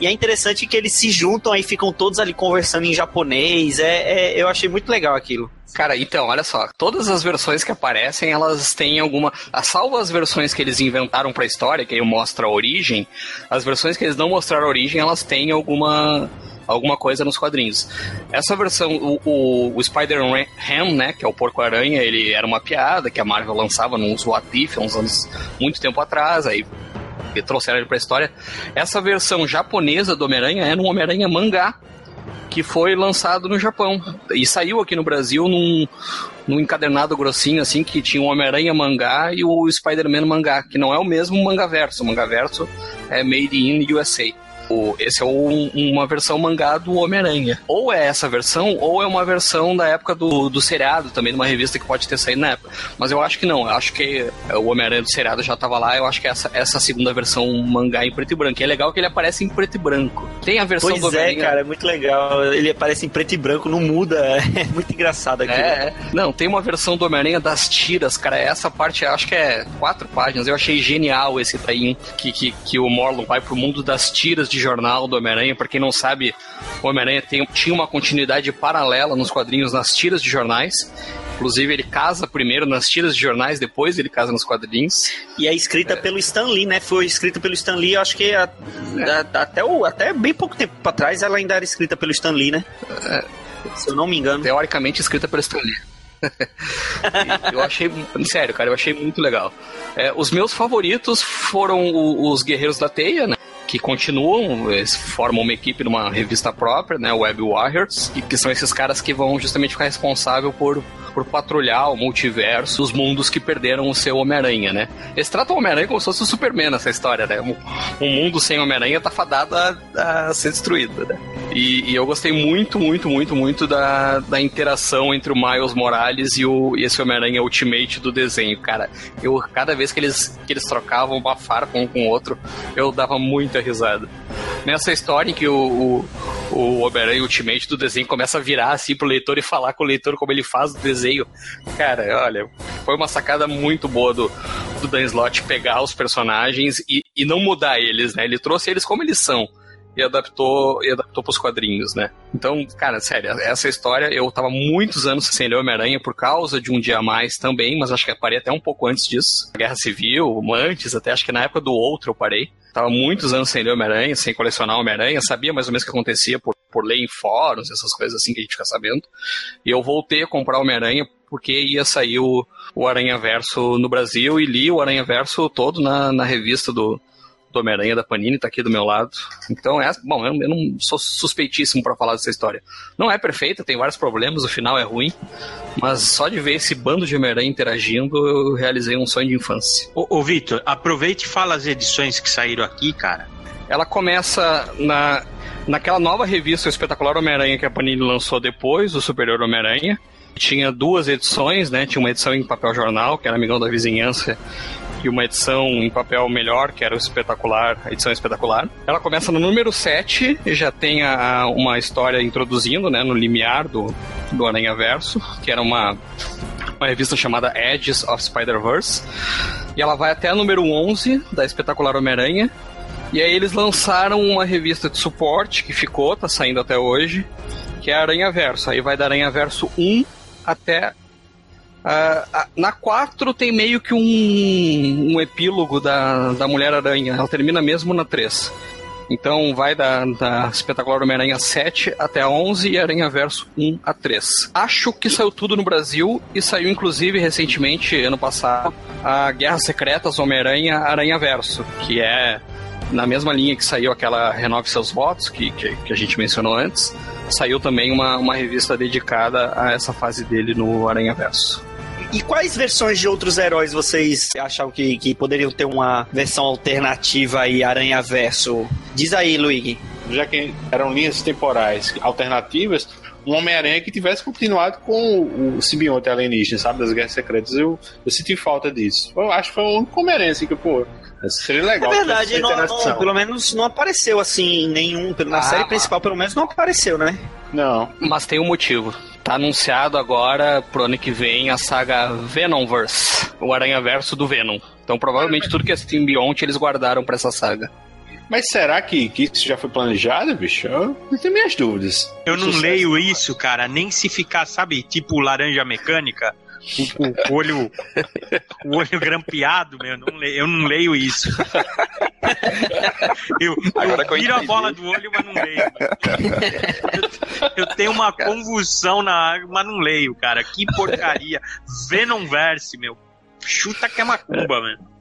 E é interessante que eles se juntam aí, ficam todos ali conversando em japonês. É, é eu achei muito legal aquilo. Cara, então, olha só, todas as versões que aparecem, elas têm alguma. Salvo as versões que eles inventaram pra história, que aí mostra a origem, as versões que eles não mostraram a origem, elas têm alguma alguma coisa nos quadrinhos. Essa versão, o, o, o Spider-Man, né, que é o Porco-Aranha, ele era uma piada que a Marvel lançava nos What If, uns anos, muito tempo atrás, aí trouxeram ele pra história. Essa versão japonesa do Homem-Aranha é no Homem-Aranha mangá, que foi lançado no Japão. E saiu aqui no Brasil num, num encadernado grossinho, assim, que tinha o Homem-Aranha mangá e o Spider-Man mangá, que não é o mesmo manga verso. O manga verso é Made in USA. O, esse é uma versão mangá do Homem-Aranha. Ou é essa versão, ou é uma versão da época do, do seriado, também de uma revista que pode ter saído na época. Mas eu acho que não, eu acho que o Homem-Aranha do seriado já estava lá, eu acho que essa, essa segunda versão mangá em preto e branco. E é legal que ele aparece em preto e branco. Tem a versão pois do é, Homem-Aranha. cara, é muito legal. Ele aparece em preto e branco, não muda. É muito engraçado aqui. É, é. não, tem uma versão do Homem-Aranha das tiras, cara. Essa parte eu acho que é quatro páginas. Eu achei genial esse daí, que, que, que o Morlon vai pro mundo das tiras de jornal do Homem-Aranha. Pra quem não sabe, o Homem-Aranha tinha uma continuidade paralela nos quadrinhos, nas tiras de jornais. Inclusive, ele casa primeiro nas tiras de jornais, depois ele casa nos quadrinhos. E é escrita pelo Stan Lee, né? Foi escrita pelo Stan Lee, acho que a- a- até, o, até bem pouco tempo pra trás ela ainda era escrita pelo Stan Lee, né? Se eu não me engano. Teoricamente escrita pelo Stan Lee. Eu achei, sério, cara, eu achei muito legal. É, os meus favoritos foram o- os Guerreiros da Teia, né? Que continuam, eles formam uma equipe numa revista própria, né? Web Warriors, e que são esses caras que vão justamente ficar responsável por, por patrulhar o multiverso, os mundos que perderam o seu Homem-Aranha, né? Eles tratam o Homem-Aranha como se fosse o Superman nessa história, né? Um, mundo sem Homem-Aranha tá fadado a, a ser destruído, né? E, e eu gostei muito, muito, muito, muito da, da interação entre o Miles Morales e, o, e esse Homem-Aranha Ultimate do desenho, cara. Eu, cada vez que eles, que eles trocavam uma farpa um com o outro, eu dava muita risada. Nessa história em que o, o, o Homem-Aranha Ultimate do desenho começa a virar assim pro leitor e falar com o leitor como ele faz o desenho, cara, olha, foi uma sacada muito boa do, do Dan Slott pegar os personagens e, e não mudar eles, né? Ele trouxe eles como eles são e adaptou e adaptou pros quadrinhos, né? Então, cara, sério, essa história eu tava muitos anos sem ler Homem-Aranha por causa de um dia a mais também, mas acho que eu parei até um pouco antes disso. Guerra Civil, antes, até acho que na época do outro eu parei. Tava muitos anos sem ler Homem-Aranha, sem colecionar Homem-Aranha, sabia mais ou menos o que acontecia por, por ler em fóruns, essas coisas assim que a gente fica sabendo. E eu voltei a comprar Homem-Aranha porque ia sair o, o Aranha Verso no Brasil e li o Aranha Verso todo na, na revista do, do Homem-Aranha da Panini, tá aqui do meu lado. Então, é, bom, eu, eu não sou suspeitíssimo pra falar dessa história. Não é perfeita, tem vários problemas, o final é ruim, mas só de ver esse bando de Homem-Aranha interagindo, eu realizei um sonho de infância. Ô, ô Vitor, aproveite e fala as edições que saíram aqui, cara. Ela começa na, naquela nova revista, o Espetacular Homem-Aranha, que a Panini lançou depois, o Superior Homem-Aranha. Tinha duas edições, né? Tinha uma edição em papel jornal, que era Amigão da Vizinhança, e uma edição em papel melhor, que era o espetacular, a edição espetacular. Ela começa no número 7 e já tem a, uma história introduzindo, né, no limiar do, do Aranha Verso, que era uma, uma revista chamada Edges of Spider-Verse. E ela vai até a número 11 da Espetacular Homem-Aranha. E aí eles lançaram uma revista de suporte que ficou, tá saindo até hoje, que é Aranha Verso. Aí vai da Aranha Verso 1 até ah, na 4 tem meio que um, um epílogo da, da Mulher-Aranha. Ela termina mesmo na 3. Então vai da, da Espetacular Homem-Aranha 7 até a 11 e Aranha Verso 1 a 3. Acho que saiu tudo no Brasil e saiu inclusive recentemente, ano passado, a Guerra Secretas Homem-Aranha Aranha Verso, que é na mesma linha que saiu aquela Renove Seus Votos, que, que, que a gente mencionou antes, saiu também uma, uma revista dedicada a essa fase dele no Aranha Verso. E quais versões de outros heróis vocês achavam que, que poderiam ter uma versão alternativa aí, Aranha Verso? Diz aí, Luigi. Já que eram linhas temporais alternativas, um Homem-Aranha que tivesse continuado com o, o simbionte alienígena, sabe? Das Guerras Secretas. Eu, eu senti falta disso. Eu acho que foi o único Homem-Aranha, assim, que, pô, Seria É legal. verdade, ter não- não- pelo menos não apareceu assim em nenhum. Na Ah, série mas- principal, pelo menos, não apareceu, né? Não. Mas tem um motivo. Tá anunciado agora pro ano que vem a saga Venomverse, o Aranha Verso do Venom. Então provavelmente tudo que é simbionte eles guardaram pra essa saga. Mas será que, que isso já foi planejado, bicho? Eu eu tenho minhas dúvidas. Eu não Sucesso. leio isso, cara, nem se ficar, sabe, tipo laranja mecânica, o, o olho o olho grampeado, meu, não leio, eu não leio isso. Eu, Agora eu a bola do olho, mas não leio. Eu, eu tenho uma convulsão na água, mas não leio, cara. Que porcaria. Venomverse, meu. Chuta que é macumba, mano.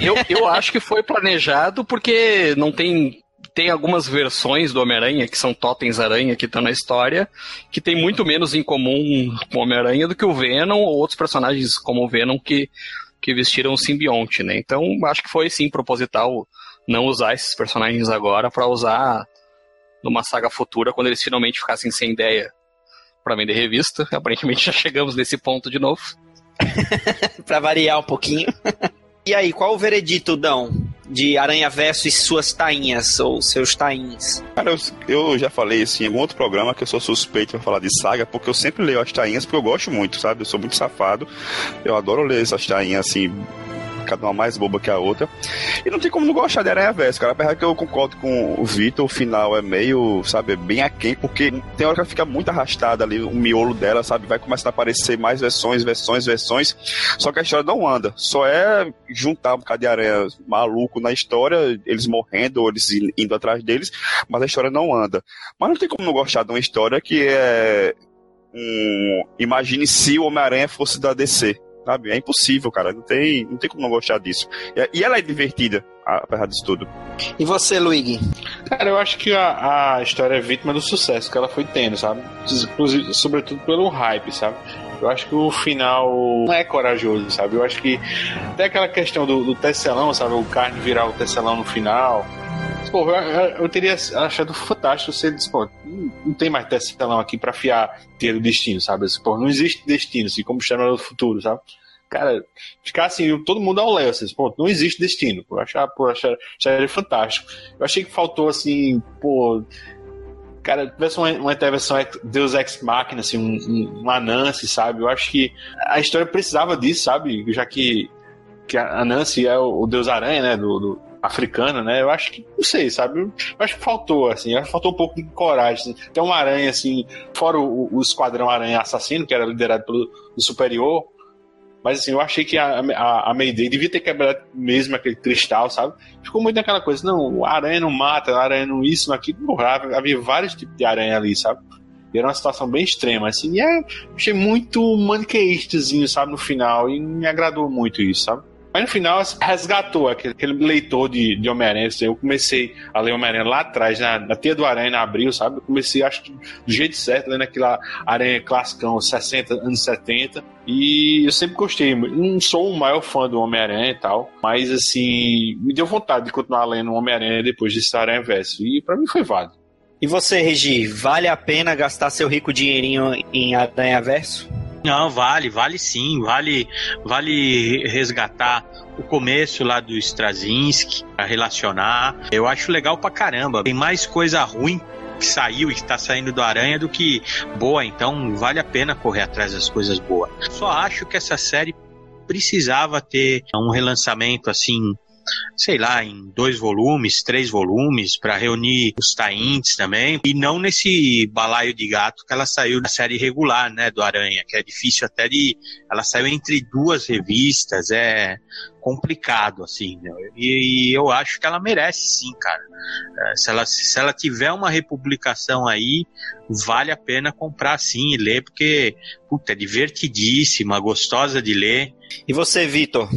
Eu, eu acho que foi planejado porque não tem. Tem algumas versões do Homem-Aranha, que são totens aranha que estão na história, que tem muito menos em comum com o Homem-Aranha do que o Venom ou outros personagens como o Venom que, que vestiram o simbionte, né? Então acho que foi sim proposital não usar esses personagens agora pra usar numa saga futura quando eles finalmente ficassem sem ideia pra vender revista. Aparentemente já chegamos nesse ponto de novo. pra variar um pouquinho. e aí, qual o veredito, Dão? De Aranha Verso e suas tainhas, ou seus tains? Cara, eu, eu já falei assim em algum outro programa que eu sou suspeito pra falar de saga, porque eu sempre leio as tainhas porque eu gosto muito, sabe? Eu sou muito safado. Eu adoro ler essas tainhas assim, cada uma mais boba que a outra. E não tem como não gostar de Aranha Verso, cara. Apesar que eu concordo com o Vitor, o final é meio, sabe, é bem aquém, porque tem hora que ela fica muito arrastada ali, o miolo dela, sabe? Vai começar a aparecer mais versões, versões, versões. Só que a história não anda. Só é juntar um bocado de aranha maluco na história, eles morrendo ou eles indo atrás deles, mas a história não anda. Mas não tem como não gostar de uma história que é um. Imagine se o Homem-Aranha fosse da DC. Sabe? É impossível, cara. Não tem, não tem como não gostar disso. E, e ela é divertida, apesar disso tudo. E você, Luigi? Cara, eu acho que a, a história é vítima do sucesso que ela foi tendo, sabe? Inclusive, sobretudo pelo hype, sabe? Eu acho que o final não é corajoso, sabe? Eu acho que até aquela questão do, do tecelão, sabe? O carne virar o tecelão no final. Pô, eu, eu- teria achado fantástico se eles, pô, não, tem mais tecelão aqui pra fiar ter o destino, sabe? Pô, não existe destino, assim, como chama no futuro, sabe? Cara, ficar assim, todo mundo ao léu, assim, pô, não existe destino. Pô, achar, pô, achar, acharia fantástico. Eu achei que faltou, assim, pô, cara, tivesse uma, uma intervenção Deus Ex Machina, assim, um, um, uma Nancy, sabe? Eu acho que a história precisava disso, sabe? Já que, que a Nancy é o, o Deus Aranha, né? Do, do africano, né? Eu acho que, não sei, sabe? Eu acho que faltou, assim, acho que faltou um pouco de coragem. Assim. Tem uma aranha, assim, fora o, o Esquadrão Aranha Assassino, que era liderado pelo Superior, mas assim, eu achei que a, a, a Mayday devia ter quebrado mesmo aquele cristal, sabe? Ficou muito naquela coisa, não, a aranha não mata, a aranha não isso, não aquilo. Porra, havia vários tipos de aranha ali, sabe? E era uma situação bem extrema, assim. E é, achei muito maniqueistazinho, sabe, no final. E me agradou muito isso, sabe? Mas no final resgatou aquele, aquele leitor de, de Homem-Aranha. assim, Eu comecei a ler Homem-Aranha lá atrás, na, na Teia do Aranha, na Abril, sabe? Eu comecei, acho que do jeito certo, lendo aquela Aranha classicão 60, anos 70. E eu sempre gostei. Não sou o maior fã do Homem-Aranha e tal, mas assim, me deu vontade de continuar lendo Homem-Aranha depois desse Aranha Verso. E pra mim foi válido. E você, Regi, vale a pena gastar seu rico dinheirinho em Aranha Verso? Não, vale, vale sim, vale, vale resgatar o começo lá do Straczynski, a relacionar. Eu acho legal pra caramba. Tem mais coisa ruim que saiu e que tá saindo do Aranha do que boa, então vale a pena correr atrás das coisas boas. Só acho que essa série precisava ter um relançamento assim sei lá, em dois volumes, três volumes, para reunir os taints também, e não nesse balaio de gato que ela saiu na série regular, né, do Aranha, que é difícil até de. Ela saiu entre duas revistas, é complicado, assim, né? e, e eu acho que ela merece sim, cara. É, se, ela, se ela tiver uma republicação aí, vale a pena comprar sim e ler, porque, puta, é divertidíssima, gostosa de ler. E você, Vitor?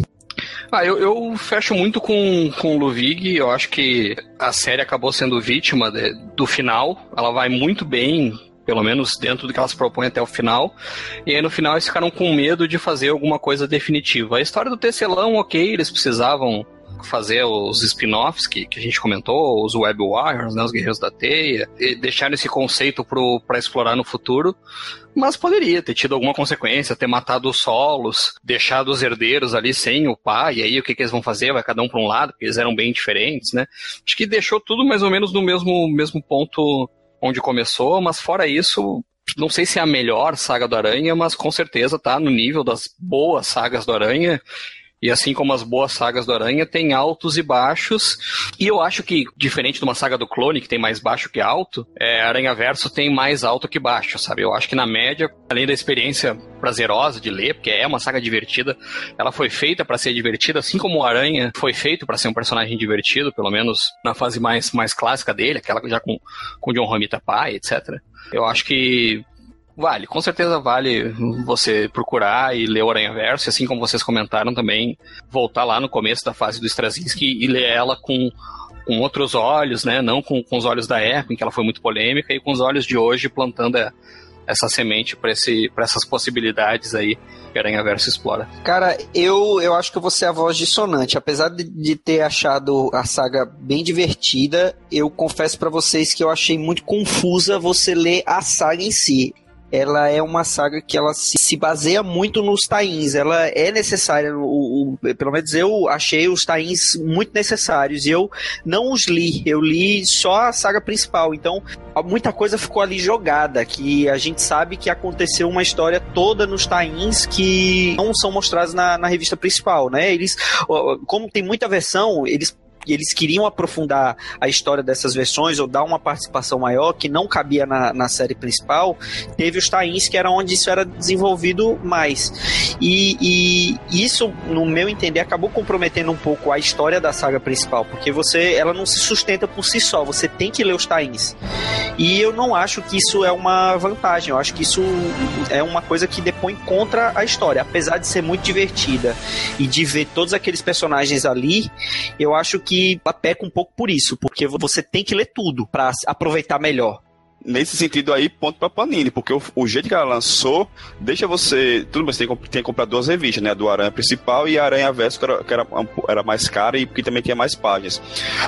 Ah, eu, eu fecho muito com, com o Luvig. Eu acho que a série acabou sendo vítima de- do final. Ela vai muito bem, pelo menos dentro do que ela se propõe até o final. E aí no final eles ficaram com medo de fazer alguma coisa definitiva. A história do tecelão, ok, eles precisavam fazer os spin-offs que, que a gente comentou, os Web Warriors, né, os Guerreiros da Teia, e deixaram esse conceito para explorar no futuro, mas poderia ter tido alguma consequência, ter matado os solos, deixado os herdeiros ali sem o pai, e aí o que, que eles vão fazer? Vai cada um para um lado, porque eles eram bem diferentes, né? Acho que deixou tudo mais ou menos no mesmo, mesmo ponto onde começou, mas fora isso, não sei se é a melhor saga do Aranha, mas com certeza tá no nível das boas sagas do Aranha. E assim como as boas sagas do Aranha, tem altos e baixos. E eu acho que, diferente de uma saga do clone, que tem mais baixo que alto, é, Aranha Verso tem mais alto que baixo, sabe? Eu acho que na média, além da experiência prazerosa de ler, porque é uma saga divertida, ela foi feita para ser divertida, assim como o Aranha foi feito para ser um personagem divertido, pelo menos na fase mais, mais clássica dele, aquela já com, com John Romita pai, etc. Eu acho que Vale, com certeza vale você procurar e ler o Aranha Verso, assim como vocês comentaram também, voltar lá no começo da fase do Straczynski e ler ela com, com outros olhos, né? Não com, com os olhos da época, em que ela foi muito polêmica, e com os olhos de hoje plantando a, essa semente para essas possibilidades aí que Aranha Verso explora. Cara, eu, eu acho que vou ser a voz dissonante. Apesar de, de ter achado a saga bem divertida, eu confesso para vocês que eu achei muito confusa você ler a saga em si ela é uma saga que ela se, se baseia muito nos tains. Ela é necessária, o, o, pelo menos eu achei os tains muito necessários. E eu não os li, eu li só a saga principal. Então, muita coisa ficou ali jogada, que a gente sabe que aconteceu uma história toda nos tains que não são mostrados na, na revista principal, né? Eles, como tem muita versão, eles e eles queriam aprofundar a história dessas versões ou dar uma participação maior que não cabia na, na série principal, teve os tains que era onde isso era desenvolvido mais. E, e, isso, no meu entender, acabou comprometendo um pouco a história da saga principal, porque você ela não se sustenta por si só, você tem que ler os tains. E eu não acho que isso é uma vantagem, eu acho que isso é uma coisa que depõe contra a história, apesar de ser muito divertida e de ver todos aqueles personagens ali, eu acho que que peca um pouco por isso, porque você tem que ler tudo para aproveitar melhor nesse sentido aí, ponto pra Panini, porque o, o, jeito que ela lançou deixa você. Tudo bem, você tem, tem que comprar duas revistas, né? A do Aranha principal e a Aranha Verso, que era, que era, era mais cara e que também tinha mais páginas.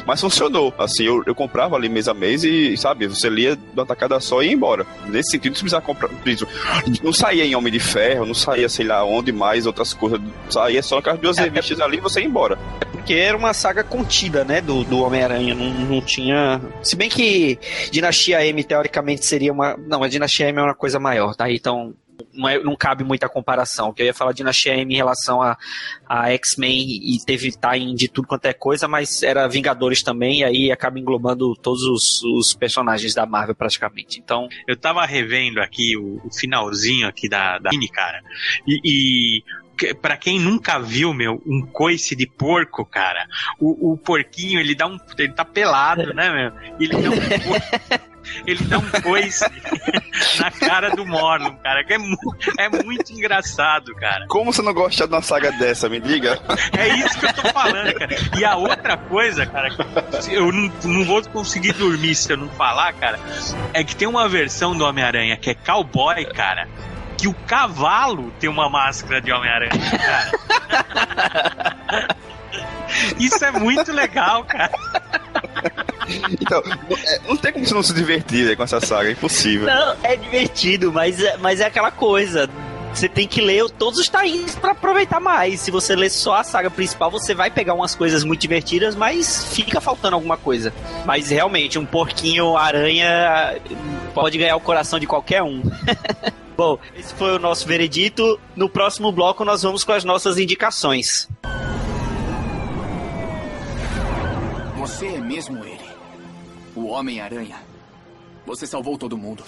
Mas funcionou. Assim, eu, eu comprava ali mês a mês e, sabe, você lia de tacada só e ia embora. Nesse sentido, você precisava comprar. Não saía em Homem de Ferro, não saía, sei lá, onde mais, outras coisas. Saía só aquelas duas é, revistas é, ali e você ia embora. Porque era uma saga contida, né? Do, do Homem-Aranha. Não, não tinha. Se bem que Dinastia M, teoricamente seria uma. Não, a Dinastia M é uma coisa maior, tá? Então não, é, não cabe muita comparação. Que eu ia falar de Dinastia M em relação a, a X-Men e teve time de tudo quanto é coisa, mas era Vingadores também, e aí acaba englobando todos os, os personagens da Marvel praticamente. Então. Eu tava revendo aqui o, o finalzinho aqui da, da mini, cara. E, e para quem nunca viu, meu, um coice de porco, cara, o, o porquinho, ele dá um. Ele tá pelado, né, meu? Ele dá um. ele dá um coice na cara do Morlon, cara, que é, mu é muito engraçado, cara. Como você não gosta de uma saga dessa, me diga? É isso que eu tô falando, cara. E a outra coisa, cara, que eu não, não vou conseguir dormir se eu não falar, cara, é que tem uma versão do Homem-Aranha que é cowboy, cara, que o cavalo tem uma máscara de Homem-Aranha, cara. Isso é muito legal, cara. Então, é, não tem como você não se divertir né, com essa saga, é impossível. Não, é divertido, mas é, mas é aquela coisa. Você tem que ler todos os tains para aproveitar mais. Se você ler só a saga principal, você vai pegar umas coisas muito divertidas, mas fica faltando alguma coisa. Mas realmente, um porquinho aranha pode ganhar o coração de qualquer um. Bom, esse foi o nosso veredito. No próximo bloco, nós vamos com as nossas indicações. Você é mesmo ele, o Homem-Aranha. Você salvou todo mundo.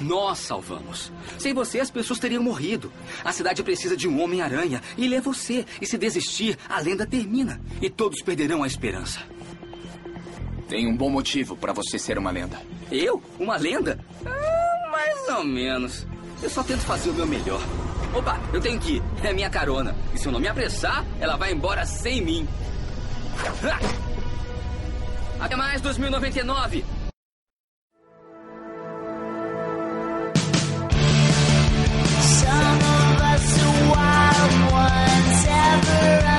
Nós salvamos. Sem você, as pessoas teriam morrido. A cidade precisa de um Homem-Aranha. E ele é você. E se desistir, a lenda termina. E todos perderão a esperança. Tem um bom motivo para você ser uma lenda. Eu? Uma lenda? Ah, mais ou menos. Eu só tento fazer o meu melhor. Opa, eu tenho que ir. É minha carona. E se eu não me apressar, ela vai embora sem mim. Até mais 2099. Some of us are wild ones, ever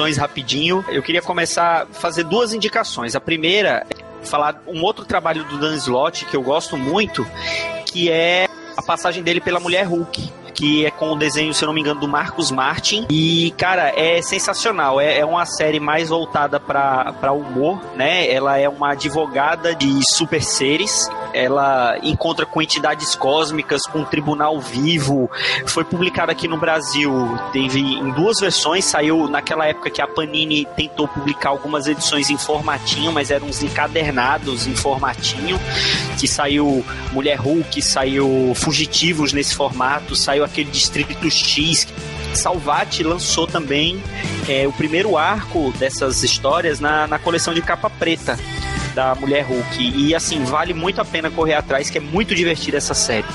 indicações rapidinho. Eu queria começar a fazer duas indicações. A primeira é falar um outro trabalho do Dan Slott que eu gosto muito, que é a passagem dele pela Mulher Hulk que é com o desenho, se eu não me engano, do Marcos Martin. E, cara, é sensacional. É, é uma série mais voltada para humor, né? Ela é uma advogada de super seres. Ela encontra com entidades cósmicas, com um tribunal vivo. Foi publicada aqui no Brasil. Teve em duas versões. Saiu naquela época que a Panini tentou publicar algumas edições em formatinho, mas eram uns encadernados em formatinho. Que saiu Mulher Hulk, saiu Fugitivos nesse formato, saiu aquele Distrito X. Salvati lançou também é, o primeiro arco dessas histórias na, na coleção de capa preta da Mulher Hulk. E assim, vale muito a pena correr atrás, que é muito divertida essa série.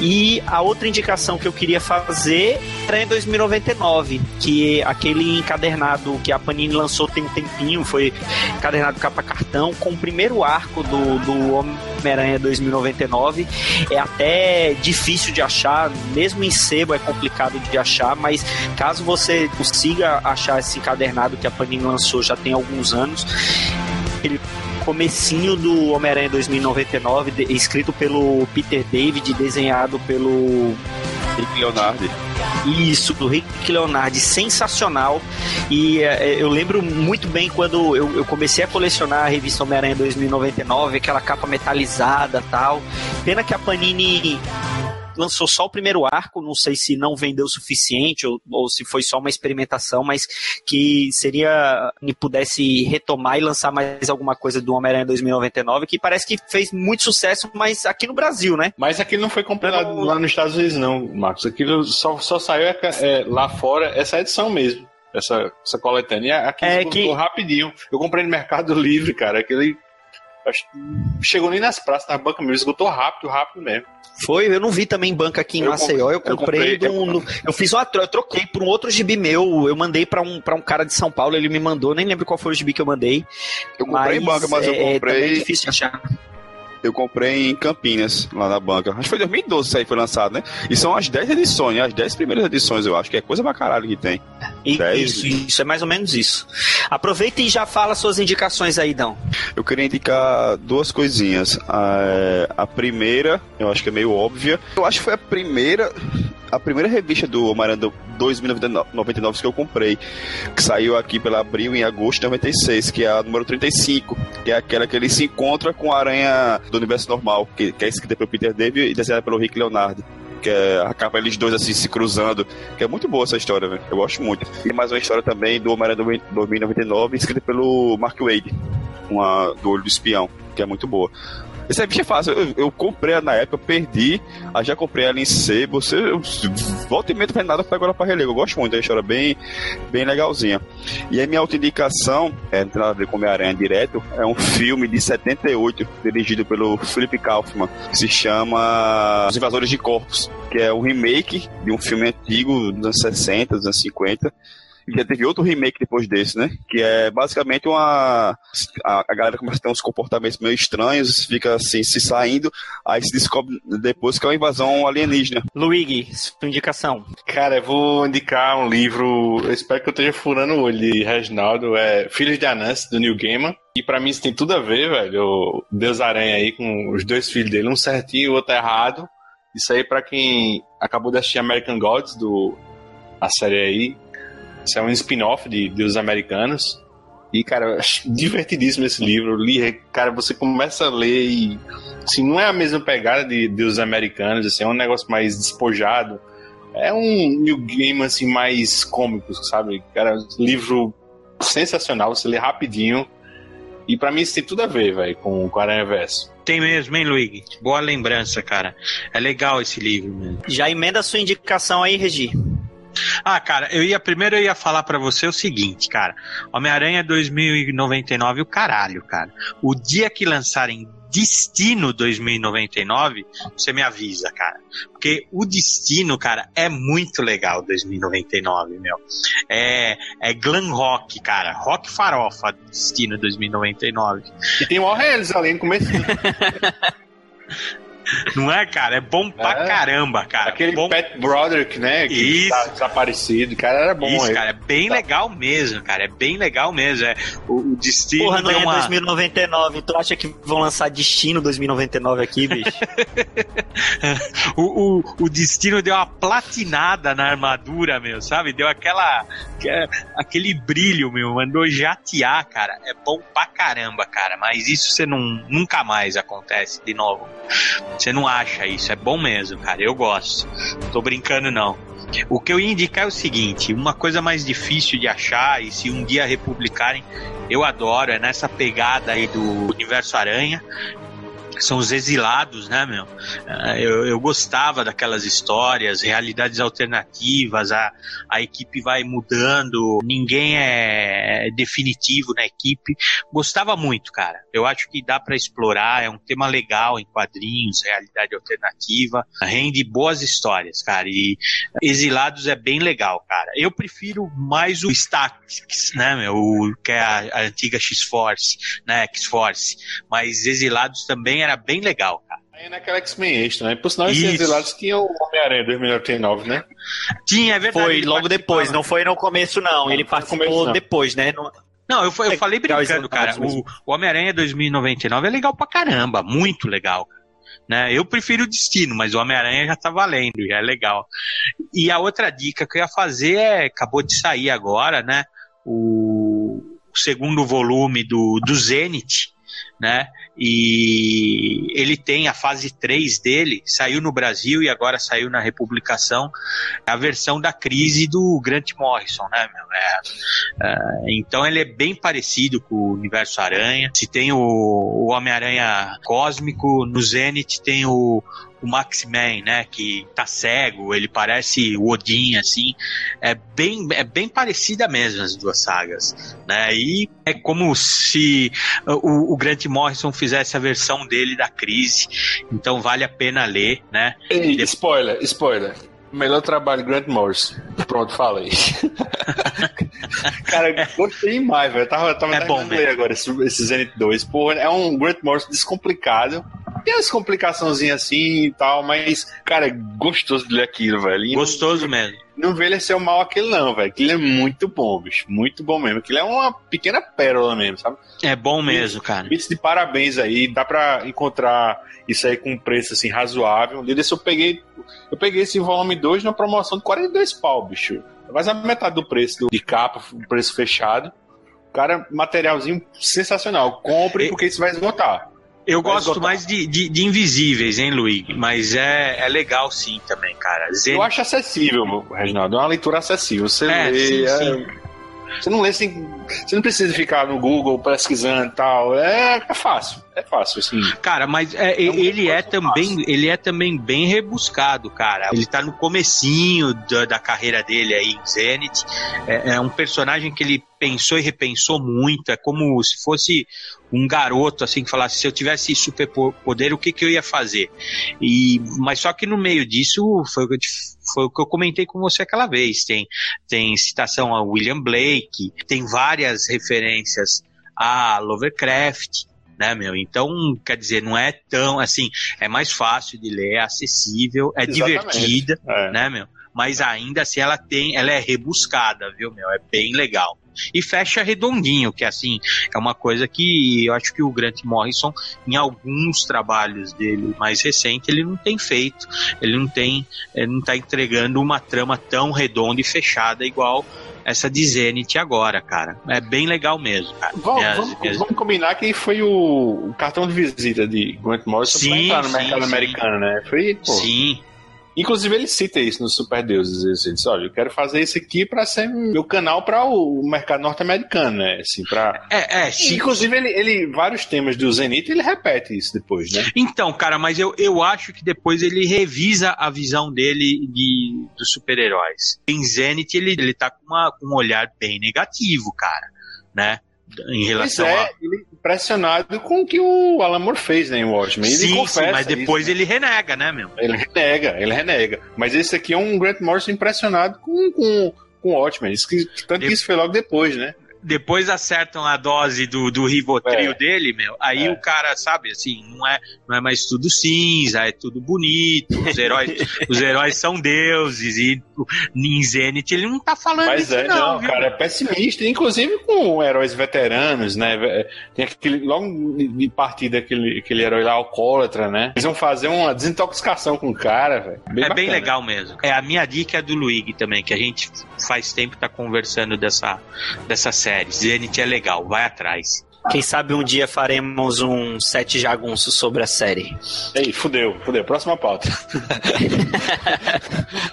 E a outra indicação que eu queria fazer era em 2099, que aquele encadernado que a Panini lançou tem um tempinho, foi encadernado capa cartão, com o primeiro arco do, do Homem-Aranha 2099. É até difícil de achar, mesmo em sebo é complicado de achar, mas caso você consiga achar esse encadernado que a Panini lançou já tem alguns anos, ele comecinho do Homem-Aranha 2099, de, escrito pelo Peter David, desenhado pelo Rick Leonardi. Isso, do Rick Leonardi, sensacional. E é, eu lembro muito bem quando eu, eu comecei a colecionar a revista Homem-Aranha 2099, aquela capa metalizada tal. Pena que a Panini lançou só o primeiro arco, não sei se não vendeu o suficiente ou, ou se foi só uma experimentação, mas que seria que pudesse retomar e lançar mais alguma coisa do Homem-Aranha 2099, que parece que fez muito sucesso, mas aqui no Brasil, né? Mas aquilo não foi compilado não... lá nos Estados Unidos, não, Marcos. Aquilo só, só saiu é, é, lá fora, essa edição mesmo. Essa, essa coletânea. Aqui é que... rapidinho. Eu comprei no Mercado Livre, cara. Aquele Acho que chegou nem nas praças, na banca mesmo, esgotou rápido, rápido mesmo. Foi, eu não vi também banca aqui em eu Maceió, eu comprei, eu, comprei, um, eu, eu fiz uma eu troquei por um outro gibi meu, eu mandei para um, pra um cara de São Paulo, ele me mandou, nem lembro qual foi o gibi que eu mandei. Eu comprei mas, em banca, mas eu é, comprei. É difícil de achar. Eu comprei em Campinas, lá na banca. Acho que foi 2012 isso aí foi lançado, né? E são as 10 edições, né? as 10 primeiras edições, eu acho, que é coisa pra caralho que tem. E, isso, isso, é mais ou menos isso. Aproveita e já fala suas indicações aí, Dão. Eu queria indicar duas coisinhas. A, a primeira, eu acho que é meio óbvia. Eu acho que foi a primeira a primeira revista do Homem-Aranha 2099 que eu comprei, que saiu aqui pela Abril em agosto de 96, que é a número 35, que é aquela que ele se encontra com a aranha do universo normal, que, que é escrita pelo Peter David e desenhada pelo Rick Leonardo que é a capa eles dois assim se cruzando, que é muito boa essa história. Eu gosto muito. E mais uma história também do Homem-Aranha 2099, escrita pelo Mark Wade, uma do Olho do Espião, que é muito boa. Essa revista é fácil. Eu, eu comprei ela na época, perdi. Aí já comprei ela em sebo. Você, eu, volta e meia, não nada, pego ela pra relevo. Eu gosto muito da história, bem, bem legalzinha. E a minha auto-indicação, é, não tem nada a ver com Homem-Aranha direto, é um filme de 78, dirigido pelo Philip Kaufman, que se chama Os Invasores de Corpos, que é um remake de um filme antigo dos anos 60, dos anos 50 já teve outro remake depois desse, né? Que é basicamente uma. A, a galera começa a ter uns comportamentos meio estranhos, fica assim, se saindo, aí se descobre depois que é uma invasão alienígena. Luigi, sua indicação. Cara, eu vou indicar um livro, eu espero que eu esteja furando o olho de Reginaldo, é Filhos de Anansi, do Neil Gaiman. E pra mim isso tem tudo a ver, velho. O Deus Aranha aí com os dois filhos dele, um certinho e o outro errado. Isso aí para quem acabou de assistir American Gods, do a série aí, isso é um spin-off de Deus Americanos. E, cara, divertidíssimo esse livro. Li, cara, você começa a ler e. Assim, não é a mesma pegada de Deus Americanos, assim, é um negócio mais despojado. É um New Game, assim, mais cômico, sabe? Cara, livro sensacional, você lê rapidinho. E para mim isso tem tudo a ver, velho, com, com Aranha Verso. Tem mesmo, hein, Luigi? Boa lembrança, cara. É legal esse livro, mesmo. Já emenda a sua indicação aí, Regi. Ah, cara, eu ia primeiro eu ia falar para você o seguinte, cara. Homem-Aranha 2099, o caralho, cara. O dia que lançarem Destino 2099, você me avisa, cara. Porque o Destino, cara, é muito legal 2099, meu. É, é glam rock, cara. Rock farofa Destino 2099. E tem o All Hands ali no começo. Não é, cara? É bom pra É. caramba, cara. Aquele bom... Pet Broderick, né? Que Isso. tá desaparecido. Cara, era bom. Isso, ele. cara, é bem legal mesmo, cara. É bem legal mesmo. É, o, o destino Porra, não é uma... 2099. Tu acha que vão lançar Destino 2099 aqui, bicho? o, o, o destino deu uma platinada na armadura, meu, sabe? Deu aquela. que- aquele brilho, meu. Mandou jatear, cara. É bom pra caramba, cara. Mas isso você não, nunca mais acontece de novo. Você não acha isso. É bom mesmo, cara. Eu gosto. Tô brincando, não. O que eu ia indicar é o seguinte: uma coisa mais difícil de achar, e se um dia republicarem, eu adoro, é nessa pegada aí do universo Aranha. São os exilados, né, meu? Ah, Eu, eu gostava daquelas histórias, realidades alternativas, a, a equipe vai mudando, ninguém é definitivo na equipe. Gostava muito, cara. Eu acho que dá pra explorar, é um tema legal em quadrinhos, realidade alternativa, rende boas histórias, cara. E Exilados é bem legal, cara. Eu prefiro mais o Statics, né, meu? O, que é a, a antiga X-Force, né, X-Force. Mas Exilados também era bem legal, cara. Aí naquela X-Men Extra, né? Por sinal, esses exilados tinham o Homem-Aranha 2099, né? Tinha, é verdade. Foi logo depois, não foi no começo, não. Ele participou começo, não. depois, né? Não- Não, eu, eu falei Legal, brincando, cara. O, o Homem-Aranha 2099 é legal pra caramba, muito legal. Né? Eu prefiro o Destino, mas o Homem-Aranha já tá valendo, já é legal. E a outra dica que eu ia fazer é, acabou de sair agora, né? O, o segundo volume do, do Zenith, né? E ele tem a fase 3 dele, saiu no Brasil e agora saiu na republicação, a versão da crise do Grant Morrison, né? É, é, então ele é bem parecido com o universo Aranha. Se tem o, o Homem-Aranha cósmico, no Zenith tem o, o Max-Man, né, que tá cego, ele parece o Odin, assim. É bem, é bem parecida mesmo as duas sagas, né? E é como se o, o Grant Morrison fizesse a versão dele da crise. Então vale a pena ler, né? Ei, spoiler, spoiler. Melhor trabalho, Grant Morrison. Pronto, falei. Cara, gostei demais, velho. Eu tava, tava É bom ler agora esse, esse Zenith 2. Porra, é um Grant Morrison descomplicado. Tem umas complicaçõezinhas assim e tal, mas, cara, é gostoso de ler aquilo, velho. E Gostoso mesmo. Não envelheceu mal aquele não, velho. Aquilo é muito bom, bicho. Muito bom mesmo. Aquilo é uma pequena pérola mesmo, sabe? É bom mesmo, cara. Bits de parabéns aí. Dá pra encontrar isso aí com um preço assim razoável. Um dia desse eu peguei, eu peguei esse volume 2 na promoção de 42 pau, bicho. Quase a metade do preço do- de capa, o preço fechado. Cara, materialzinho sensacional. Compre porque isso vai esgotar. Eu Vai gosto esgotar. mais de, de, de Invisíveis, hein, Luiz? Mas é, é legal sim também, cara. Zen... Eu acho acessível, Reginaldo. É uma leitura acessível. Você É, lê. sim, é- sim. Você não lê sem. Você não precisa ficar no Google pesquisando e tal. É, é fácil. É fácil, assim. Cara, mas é, ele é também, ele é também bem rebuscado, cara. Ele tá no comecinho da, da carreira dele aí em Zenith. É, é um personagem que ele pensou e repensou muito. É como se fosse um garoto assim que falasse se eu tivesse superpoder o que que eu ia fazer e mas só que no meio disso foi o que eu, te- foi o que eu comentei com você aquela vez tem tem citação a William Blake tem várias referências a Lovecraft né, meu? Então, quer dizer, não é tão assim, é mais fácil de ler, é acessível, é Exatamente. divertida, É. né, meu? Mas ainda assim ela tem, ela é rebuscada, viu, meu? É bem legal. E fecha redondinho, que assim, é uma coisa que eu acho que o Grant Morrison, em alguns trabalhos dele mais recente, ele não tem feito. Ele não tem, ele não tá entregando uma trama tão redonda e fechada igual essa de Zenith agora, cara. É bem legal mesmo, cara. Vamos, Minhas- vamos- minhas- vamos combinar que foi o, o cartão de visita de Grant Morrison pra Sim, entrar no mercado sim. americano, né? Foi, pô. Sim. Inclusive ele cita isso no Super Deuses. Ele diz, olha, eu quero fazer isso aqui pra ser meu canal para o mercado norte-americano, né? Assim, pra... É, é, sim. Inclusive ele, ele, vários temas do Zenith, ele repete isso depois, né? Então, cara, mas eu, eu acho que depois ele revisa a visão dele de, dos super-heróis. Em Zenith, ele, ele tá com, uma- com um olhar bem negativo, cara, né? Em Pois relação é, a. ele impressionado com o que o Alan Moore fez né, em Watchmen. Ele Sim, sim, confessa mas depois isso, né? ele renega, né, meu? Ele renega, ele renega. Mas esse aqui é um Grant Morrison impressionado com, com, com o Watchmen. Isso que, tanto que isso foi logo depois, né? Depois acertam a dose do, do Rivotril É. dele, meu. Aí É. o cara, sabe, assim, não é, não é mais tudo cinza, é tudo bonito. Os heróis, os heróis são deuses. E em Zenith ele não tá falando Mas isso, é, não, não, viu? cara, é pessimista, inclusive com heróis veteranos, né? Tem aquele, logo de partida, aquele, aquele herói lá, alcoólatra, né? Eles vão fazer uma desintoxicação com o cara, velho. é bem bacana. legal mesmo. É a minha dica é do Luigi também, que a gente faz tempo tá conversando dessa, dessa série. Zenith é legal, vai atrás. Quem sabe um dia faremos um sete jagunços sobre a série. Ei, fudeu, fudeu. Próxima pauta.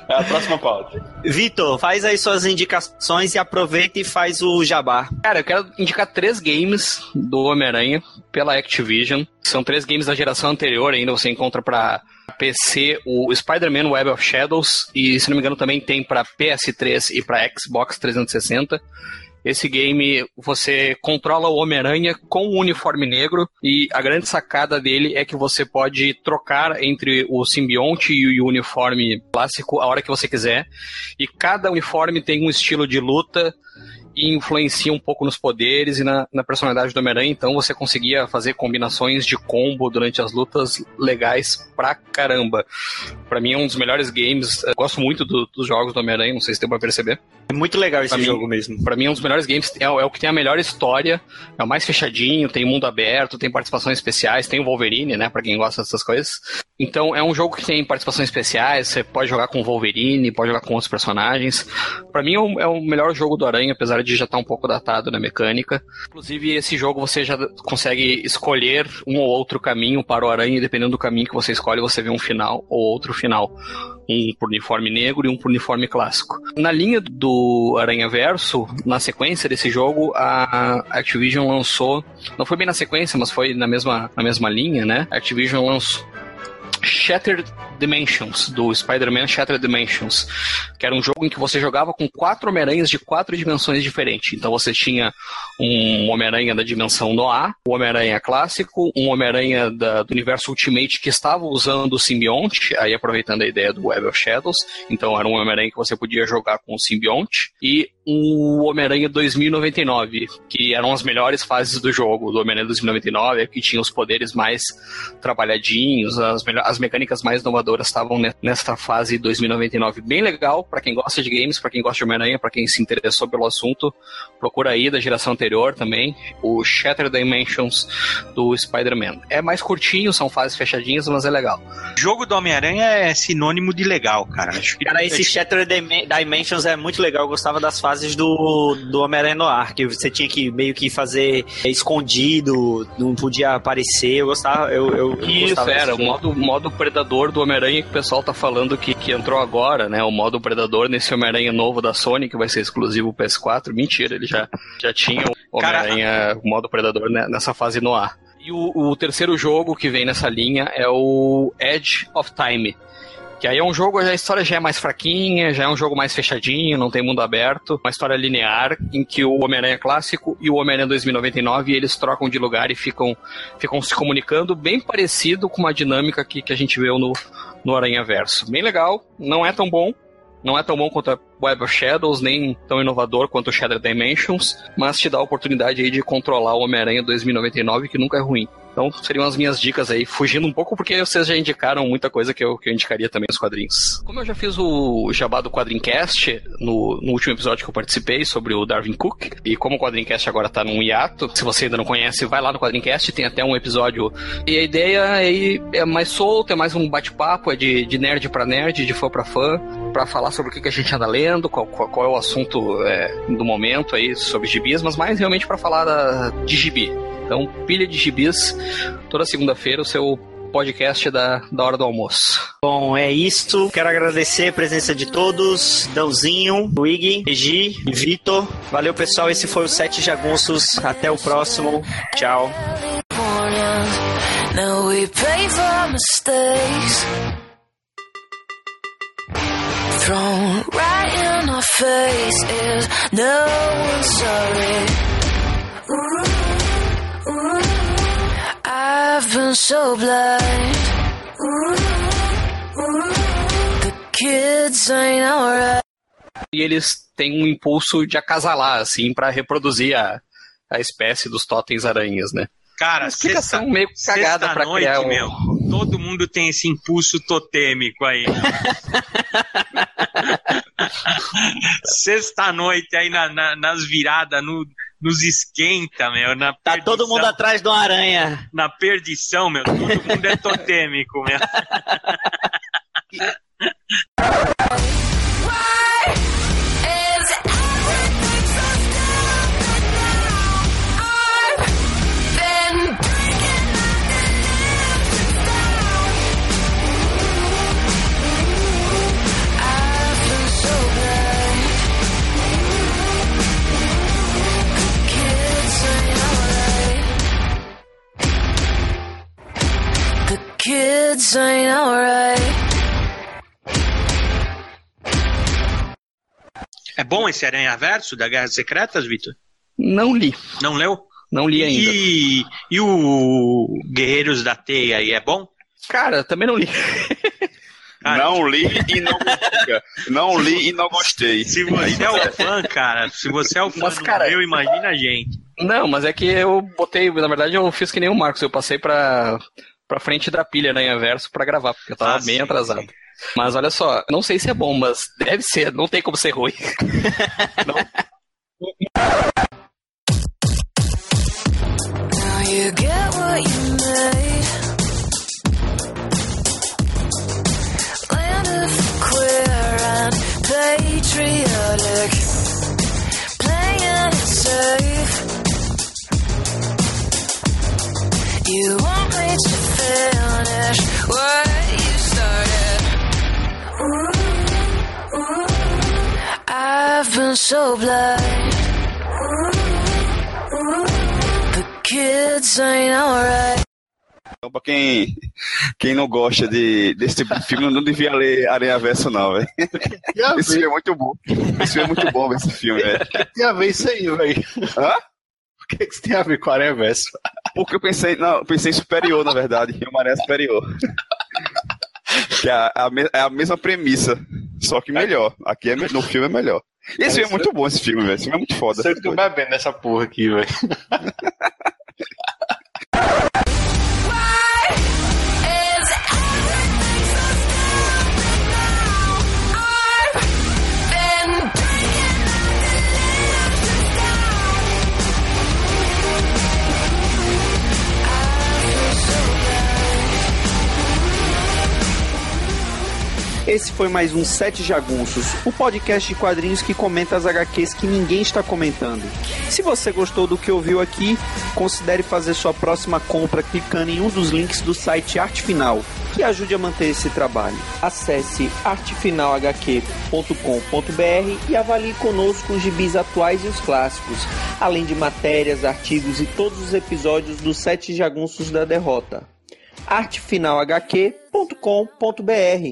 é a próxima pauta. Vitor, faz aí suas indicações e aproveita e faz o jabá. Cara, eu quero indicar três games do Homem-Aranha pela Activision. São três games da geração anterior ainda, você encontra pra PC o Spider-Man Web of Shadows e, se não me engano, também tem pra PS3 e pra Xbox 360. Esse game você controla o Homem-Aranha com o uniforme negro e a grande sacada dele é que você pode trocar entre o simbionte e o uniforme clássico a hora que você quiser. E cada uniforme tem um estilo de luta e influencia um pouco nos poderes e na, na personalidade do Homem-Aranha, então você conseguia fazer combinações de combo durante as lutas legais pra caramba. Pra mim é um dos melhores games, eu gosto muito do- dos jogos do Homem-Aranha, não sei se deu pra perceber. É muito legal esse Pra mim- jogo mesmo. Pra mim é um dos melhores games, é, o- é o que tem a melhor história, é o mais fechadinho, tem mundo aberto, tem participações especiais, tem o Wolverine, né, pra quem gosta dessas coisas. Então é um jogo que tem participações especiais, você pode jogar com o Wolverine, pode jogar com outros personagens. Pra mim é o, é o melhor jogo do Aranha, apesar de já estar um pouco datado na mecânica. Inclusive esse jogo você já consegue escolher um ou outro caminho para o Aranha, e dependendo do caminho que você escolhe, você vê um final ou outro final um por uniforme negro e um por uniforme clássico. Na linha do Aranha Verso, na sequência desse jogo, a Activision lançou, não foi bem na sequência, mas foi na mesma, na mesma linha, né? A Activision lançou Shattered Dimensions, do Spider-Man Shattered Dimensions, que era um jogo em que você jogava com quatro Homem-Aranhas de quatro dimensões diferentes. Então você tinha um Homem-Aranha da dimensão Noir, um Homem-Aranha clássico, um Homem-Aranha do universo Ultimate que estava usando o simbionte, aí aproveitando a ideia do Web of Shadows, então era um Homem-Aranha que você podia jogar com o simbionte, e o Homem-Aranha 2099, que eram as melhores fases do jogo, do Homem-Aranha 2099, que tinha os poderes mais trabalhadinhos, as, as mecânicas mais inovadoras estavam ne- nesta fase 2099. Bem legal para quem gosta de games, para quem gosta de Homem-Aranha, para quem se interessou pelo assunto. Procura aí da geração anterior também, o Shattered Dimensions do Spider-Man. É mais curtinho, são fases fechadinhas, mas é legal. Jogo do Homem-Aranha é sinônimo de legal, cara. Acho que Cara, esse Shattered Dim- Dimensions é muito legal. Eu gostava das fases do, do Homem-Aranha Noir, que você tinha que meio que fazer escondido, não podia aparecer. Eu gostava. Eu, eu, eu Isso, gostava era, o modo, modo predador do Homem-Aranha que o pessoal tá falando que, que entrou agora, né? O modo predador nesse Homem-Aranha novo da Sony, que vai ser exclusivo PS4. Mentira, ele já, já tinha o Homem-Aranha, o modo predador né, nessa fase no ar. E o, o terceiro jogo que vem nessa linha é o Edge of Time. Que aí é um jogo, a história já é mais fraquinha, já é um jogo mais fechadinho, não tem mundo aberto. Uma história linear em que o Homem-Aranha clássico e o Homem-Aranha 2099 eles trocam de lugar e ficam, ficam se comunicando, bem parecido com uma dinâmica que, que a gente viu no, no Aranha Verso. Bem legal, não é tão bom. Não é tão bom quanto a Web of Shadows, nem tão inovador quanto o Shattered Dimensions, mas te dá a oportunidade aí de controlar o Homem-Aranha 2099, que nunca é ruim. Então seriam as minhas dicas aí, fugindo um pouco porque vocês já indicaram muita coisa que eu, que eu indicaria também nos quadrinhos. Como eu já fiz o jabá do Quadrincast no, no último episódio que eu participei sobre o Darwin Cook, e como o Quadrincast agora tá num hiato, se você ainda não conhece, vai lá no Quadrincast, tem até um episódio. E a ideia aí é mais solta, é mais um bate-papo, é de, de nerd pra nerd, de fã pra fã, pra falar sobre o que, que a gente anda lendo, qual, qual, qual é o assunto é, do momento aí sobre gibis, mas mais realmente pra falar da, de gibi. Então, pilha de gibis, toda segunda-feira, o seu podcast da, da hora do almoço. Bom, é isto. Quero agradecer a presença de todos. Dãozinho, Wig, Regi e Vitor. Valeu, pessoal. Esse foi o Sete Jagunços. Até o próximo. Tchau. Thrown right in our faces. No one's sorry. I've been so blind. The kids ain't alright. e eles têm um impulso de acasalar, assim, pra reproduzir a, a espécie dos totens aranhas, né? Cara, Uma explicação sexta- meio cagada pra sexta-noite, criar um- meu. Todo mundo tem esse impulso totêmico aí. Sexta-noite aí na- na- nas viradas, no- nos esquenta, meu. Na Tá todo mundo atrás de uma aranha. Na perdição, meu. Todo mundo é totêmico, meu. kids ain't alright. É bom esse Aranha Verso da Guerras Secretas, Vitor? Não li. Não leu? Não li ainda. E, e o Guerreiros da Teia aí, é bom? Cara, também não li. Não li e não Não li e não gostei. Se você é o fã, cara, se você é o fã Mas, do cara- meu, imagina a gente. Não, mas é que eu botei, na verdade eu fiz que nem o Marcos, eu passei pra, pra frente da pilha Aranha Verso pra gravar, porque eu tava Ah, bem sim, atrasado. Mas olha só, não sei se é bom, mas deve ser, não tem como ser ruim. Patriotic. Playing it safe. You me so blind. The kids ain't alright. Então, pra quem, quem não gosta de, desse tipo de filme, não devia ler Aranha Verso, não, velho. Esse filme é muito bom. Esse filme é muito bom, esse filme, velho. Tem a ver isso aí, velho. Hã? O que, que isso tem a ver com a Aranha Verso? Porque eu pensei, não, eu pensei em superior, na verdade. Em uma aranha superior. que é a, a é a mesma premissa, só que melhor. Aqui é, no filme é melhor. E esse filme é muito bom, esse filme, velho. Esse filme é muito foda. Você tô bebendo nessa porra aqui, velho. Esse foi mais um Sete Jagunços, o podcast de quadrinhos que comenta as HQs que ninguém está comentando. Se você gostou do que ouviu aqui, considere fazer sua próxima compra clicando em um dos links do site Arte Final, que ajude a manter esse trabalho. Acesse artefinalhq.com.br e avalie conosco os gibis atuais e os clássicos, além de matérias, artigos e todos os episódios dos Sete Jagunços da Derrota. artefinalhq.com.br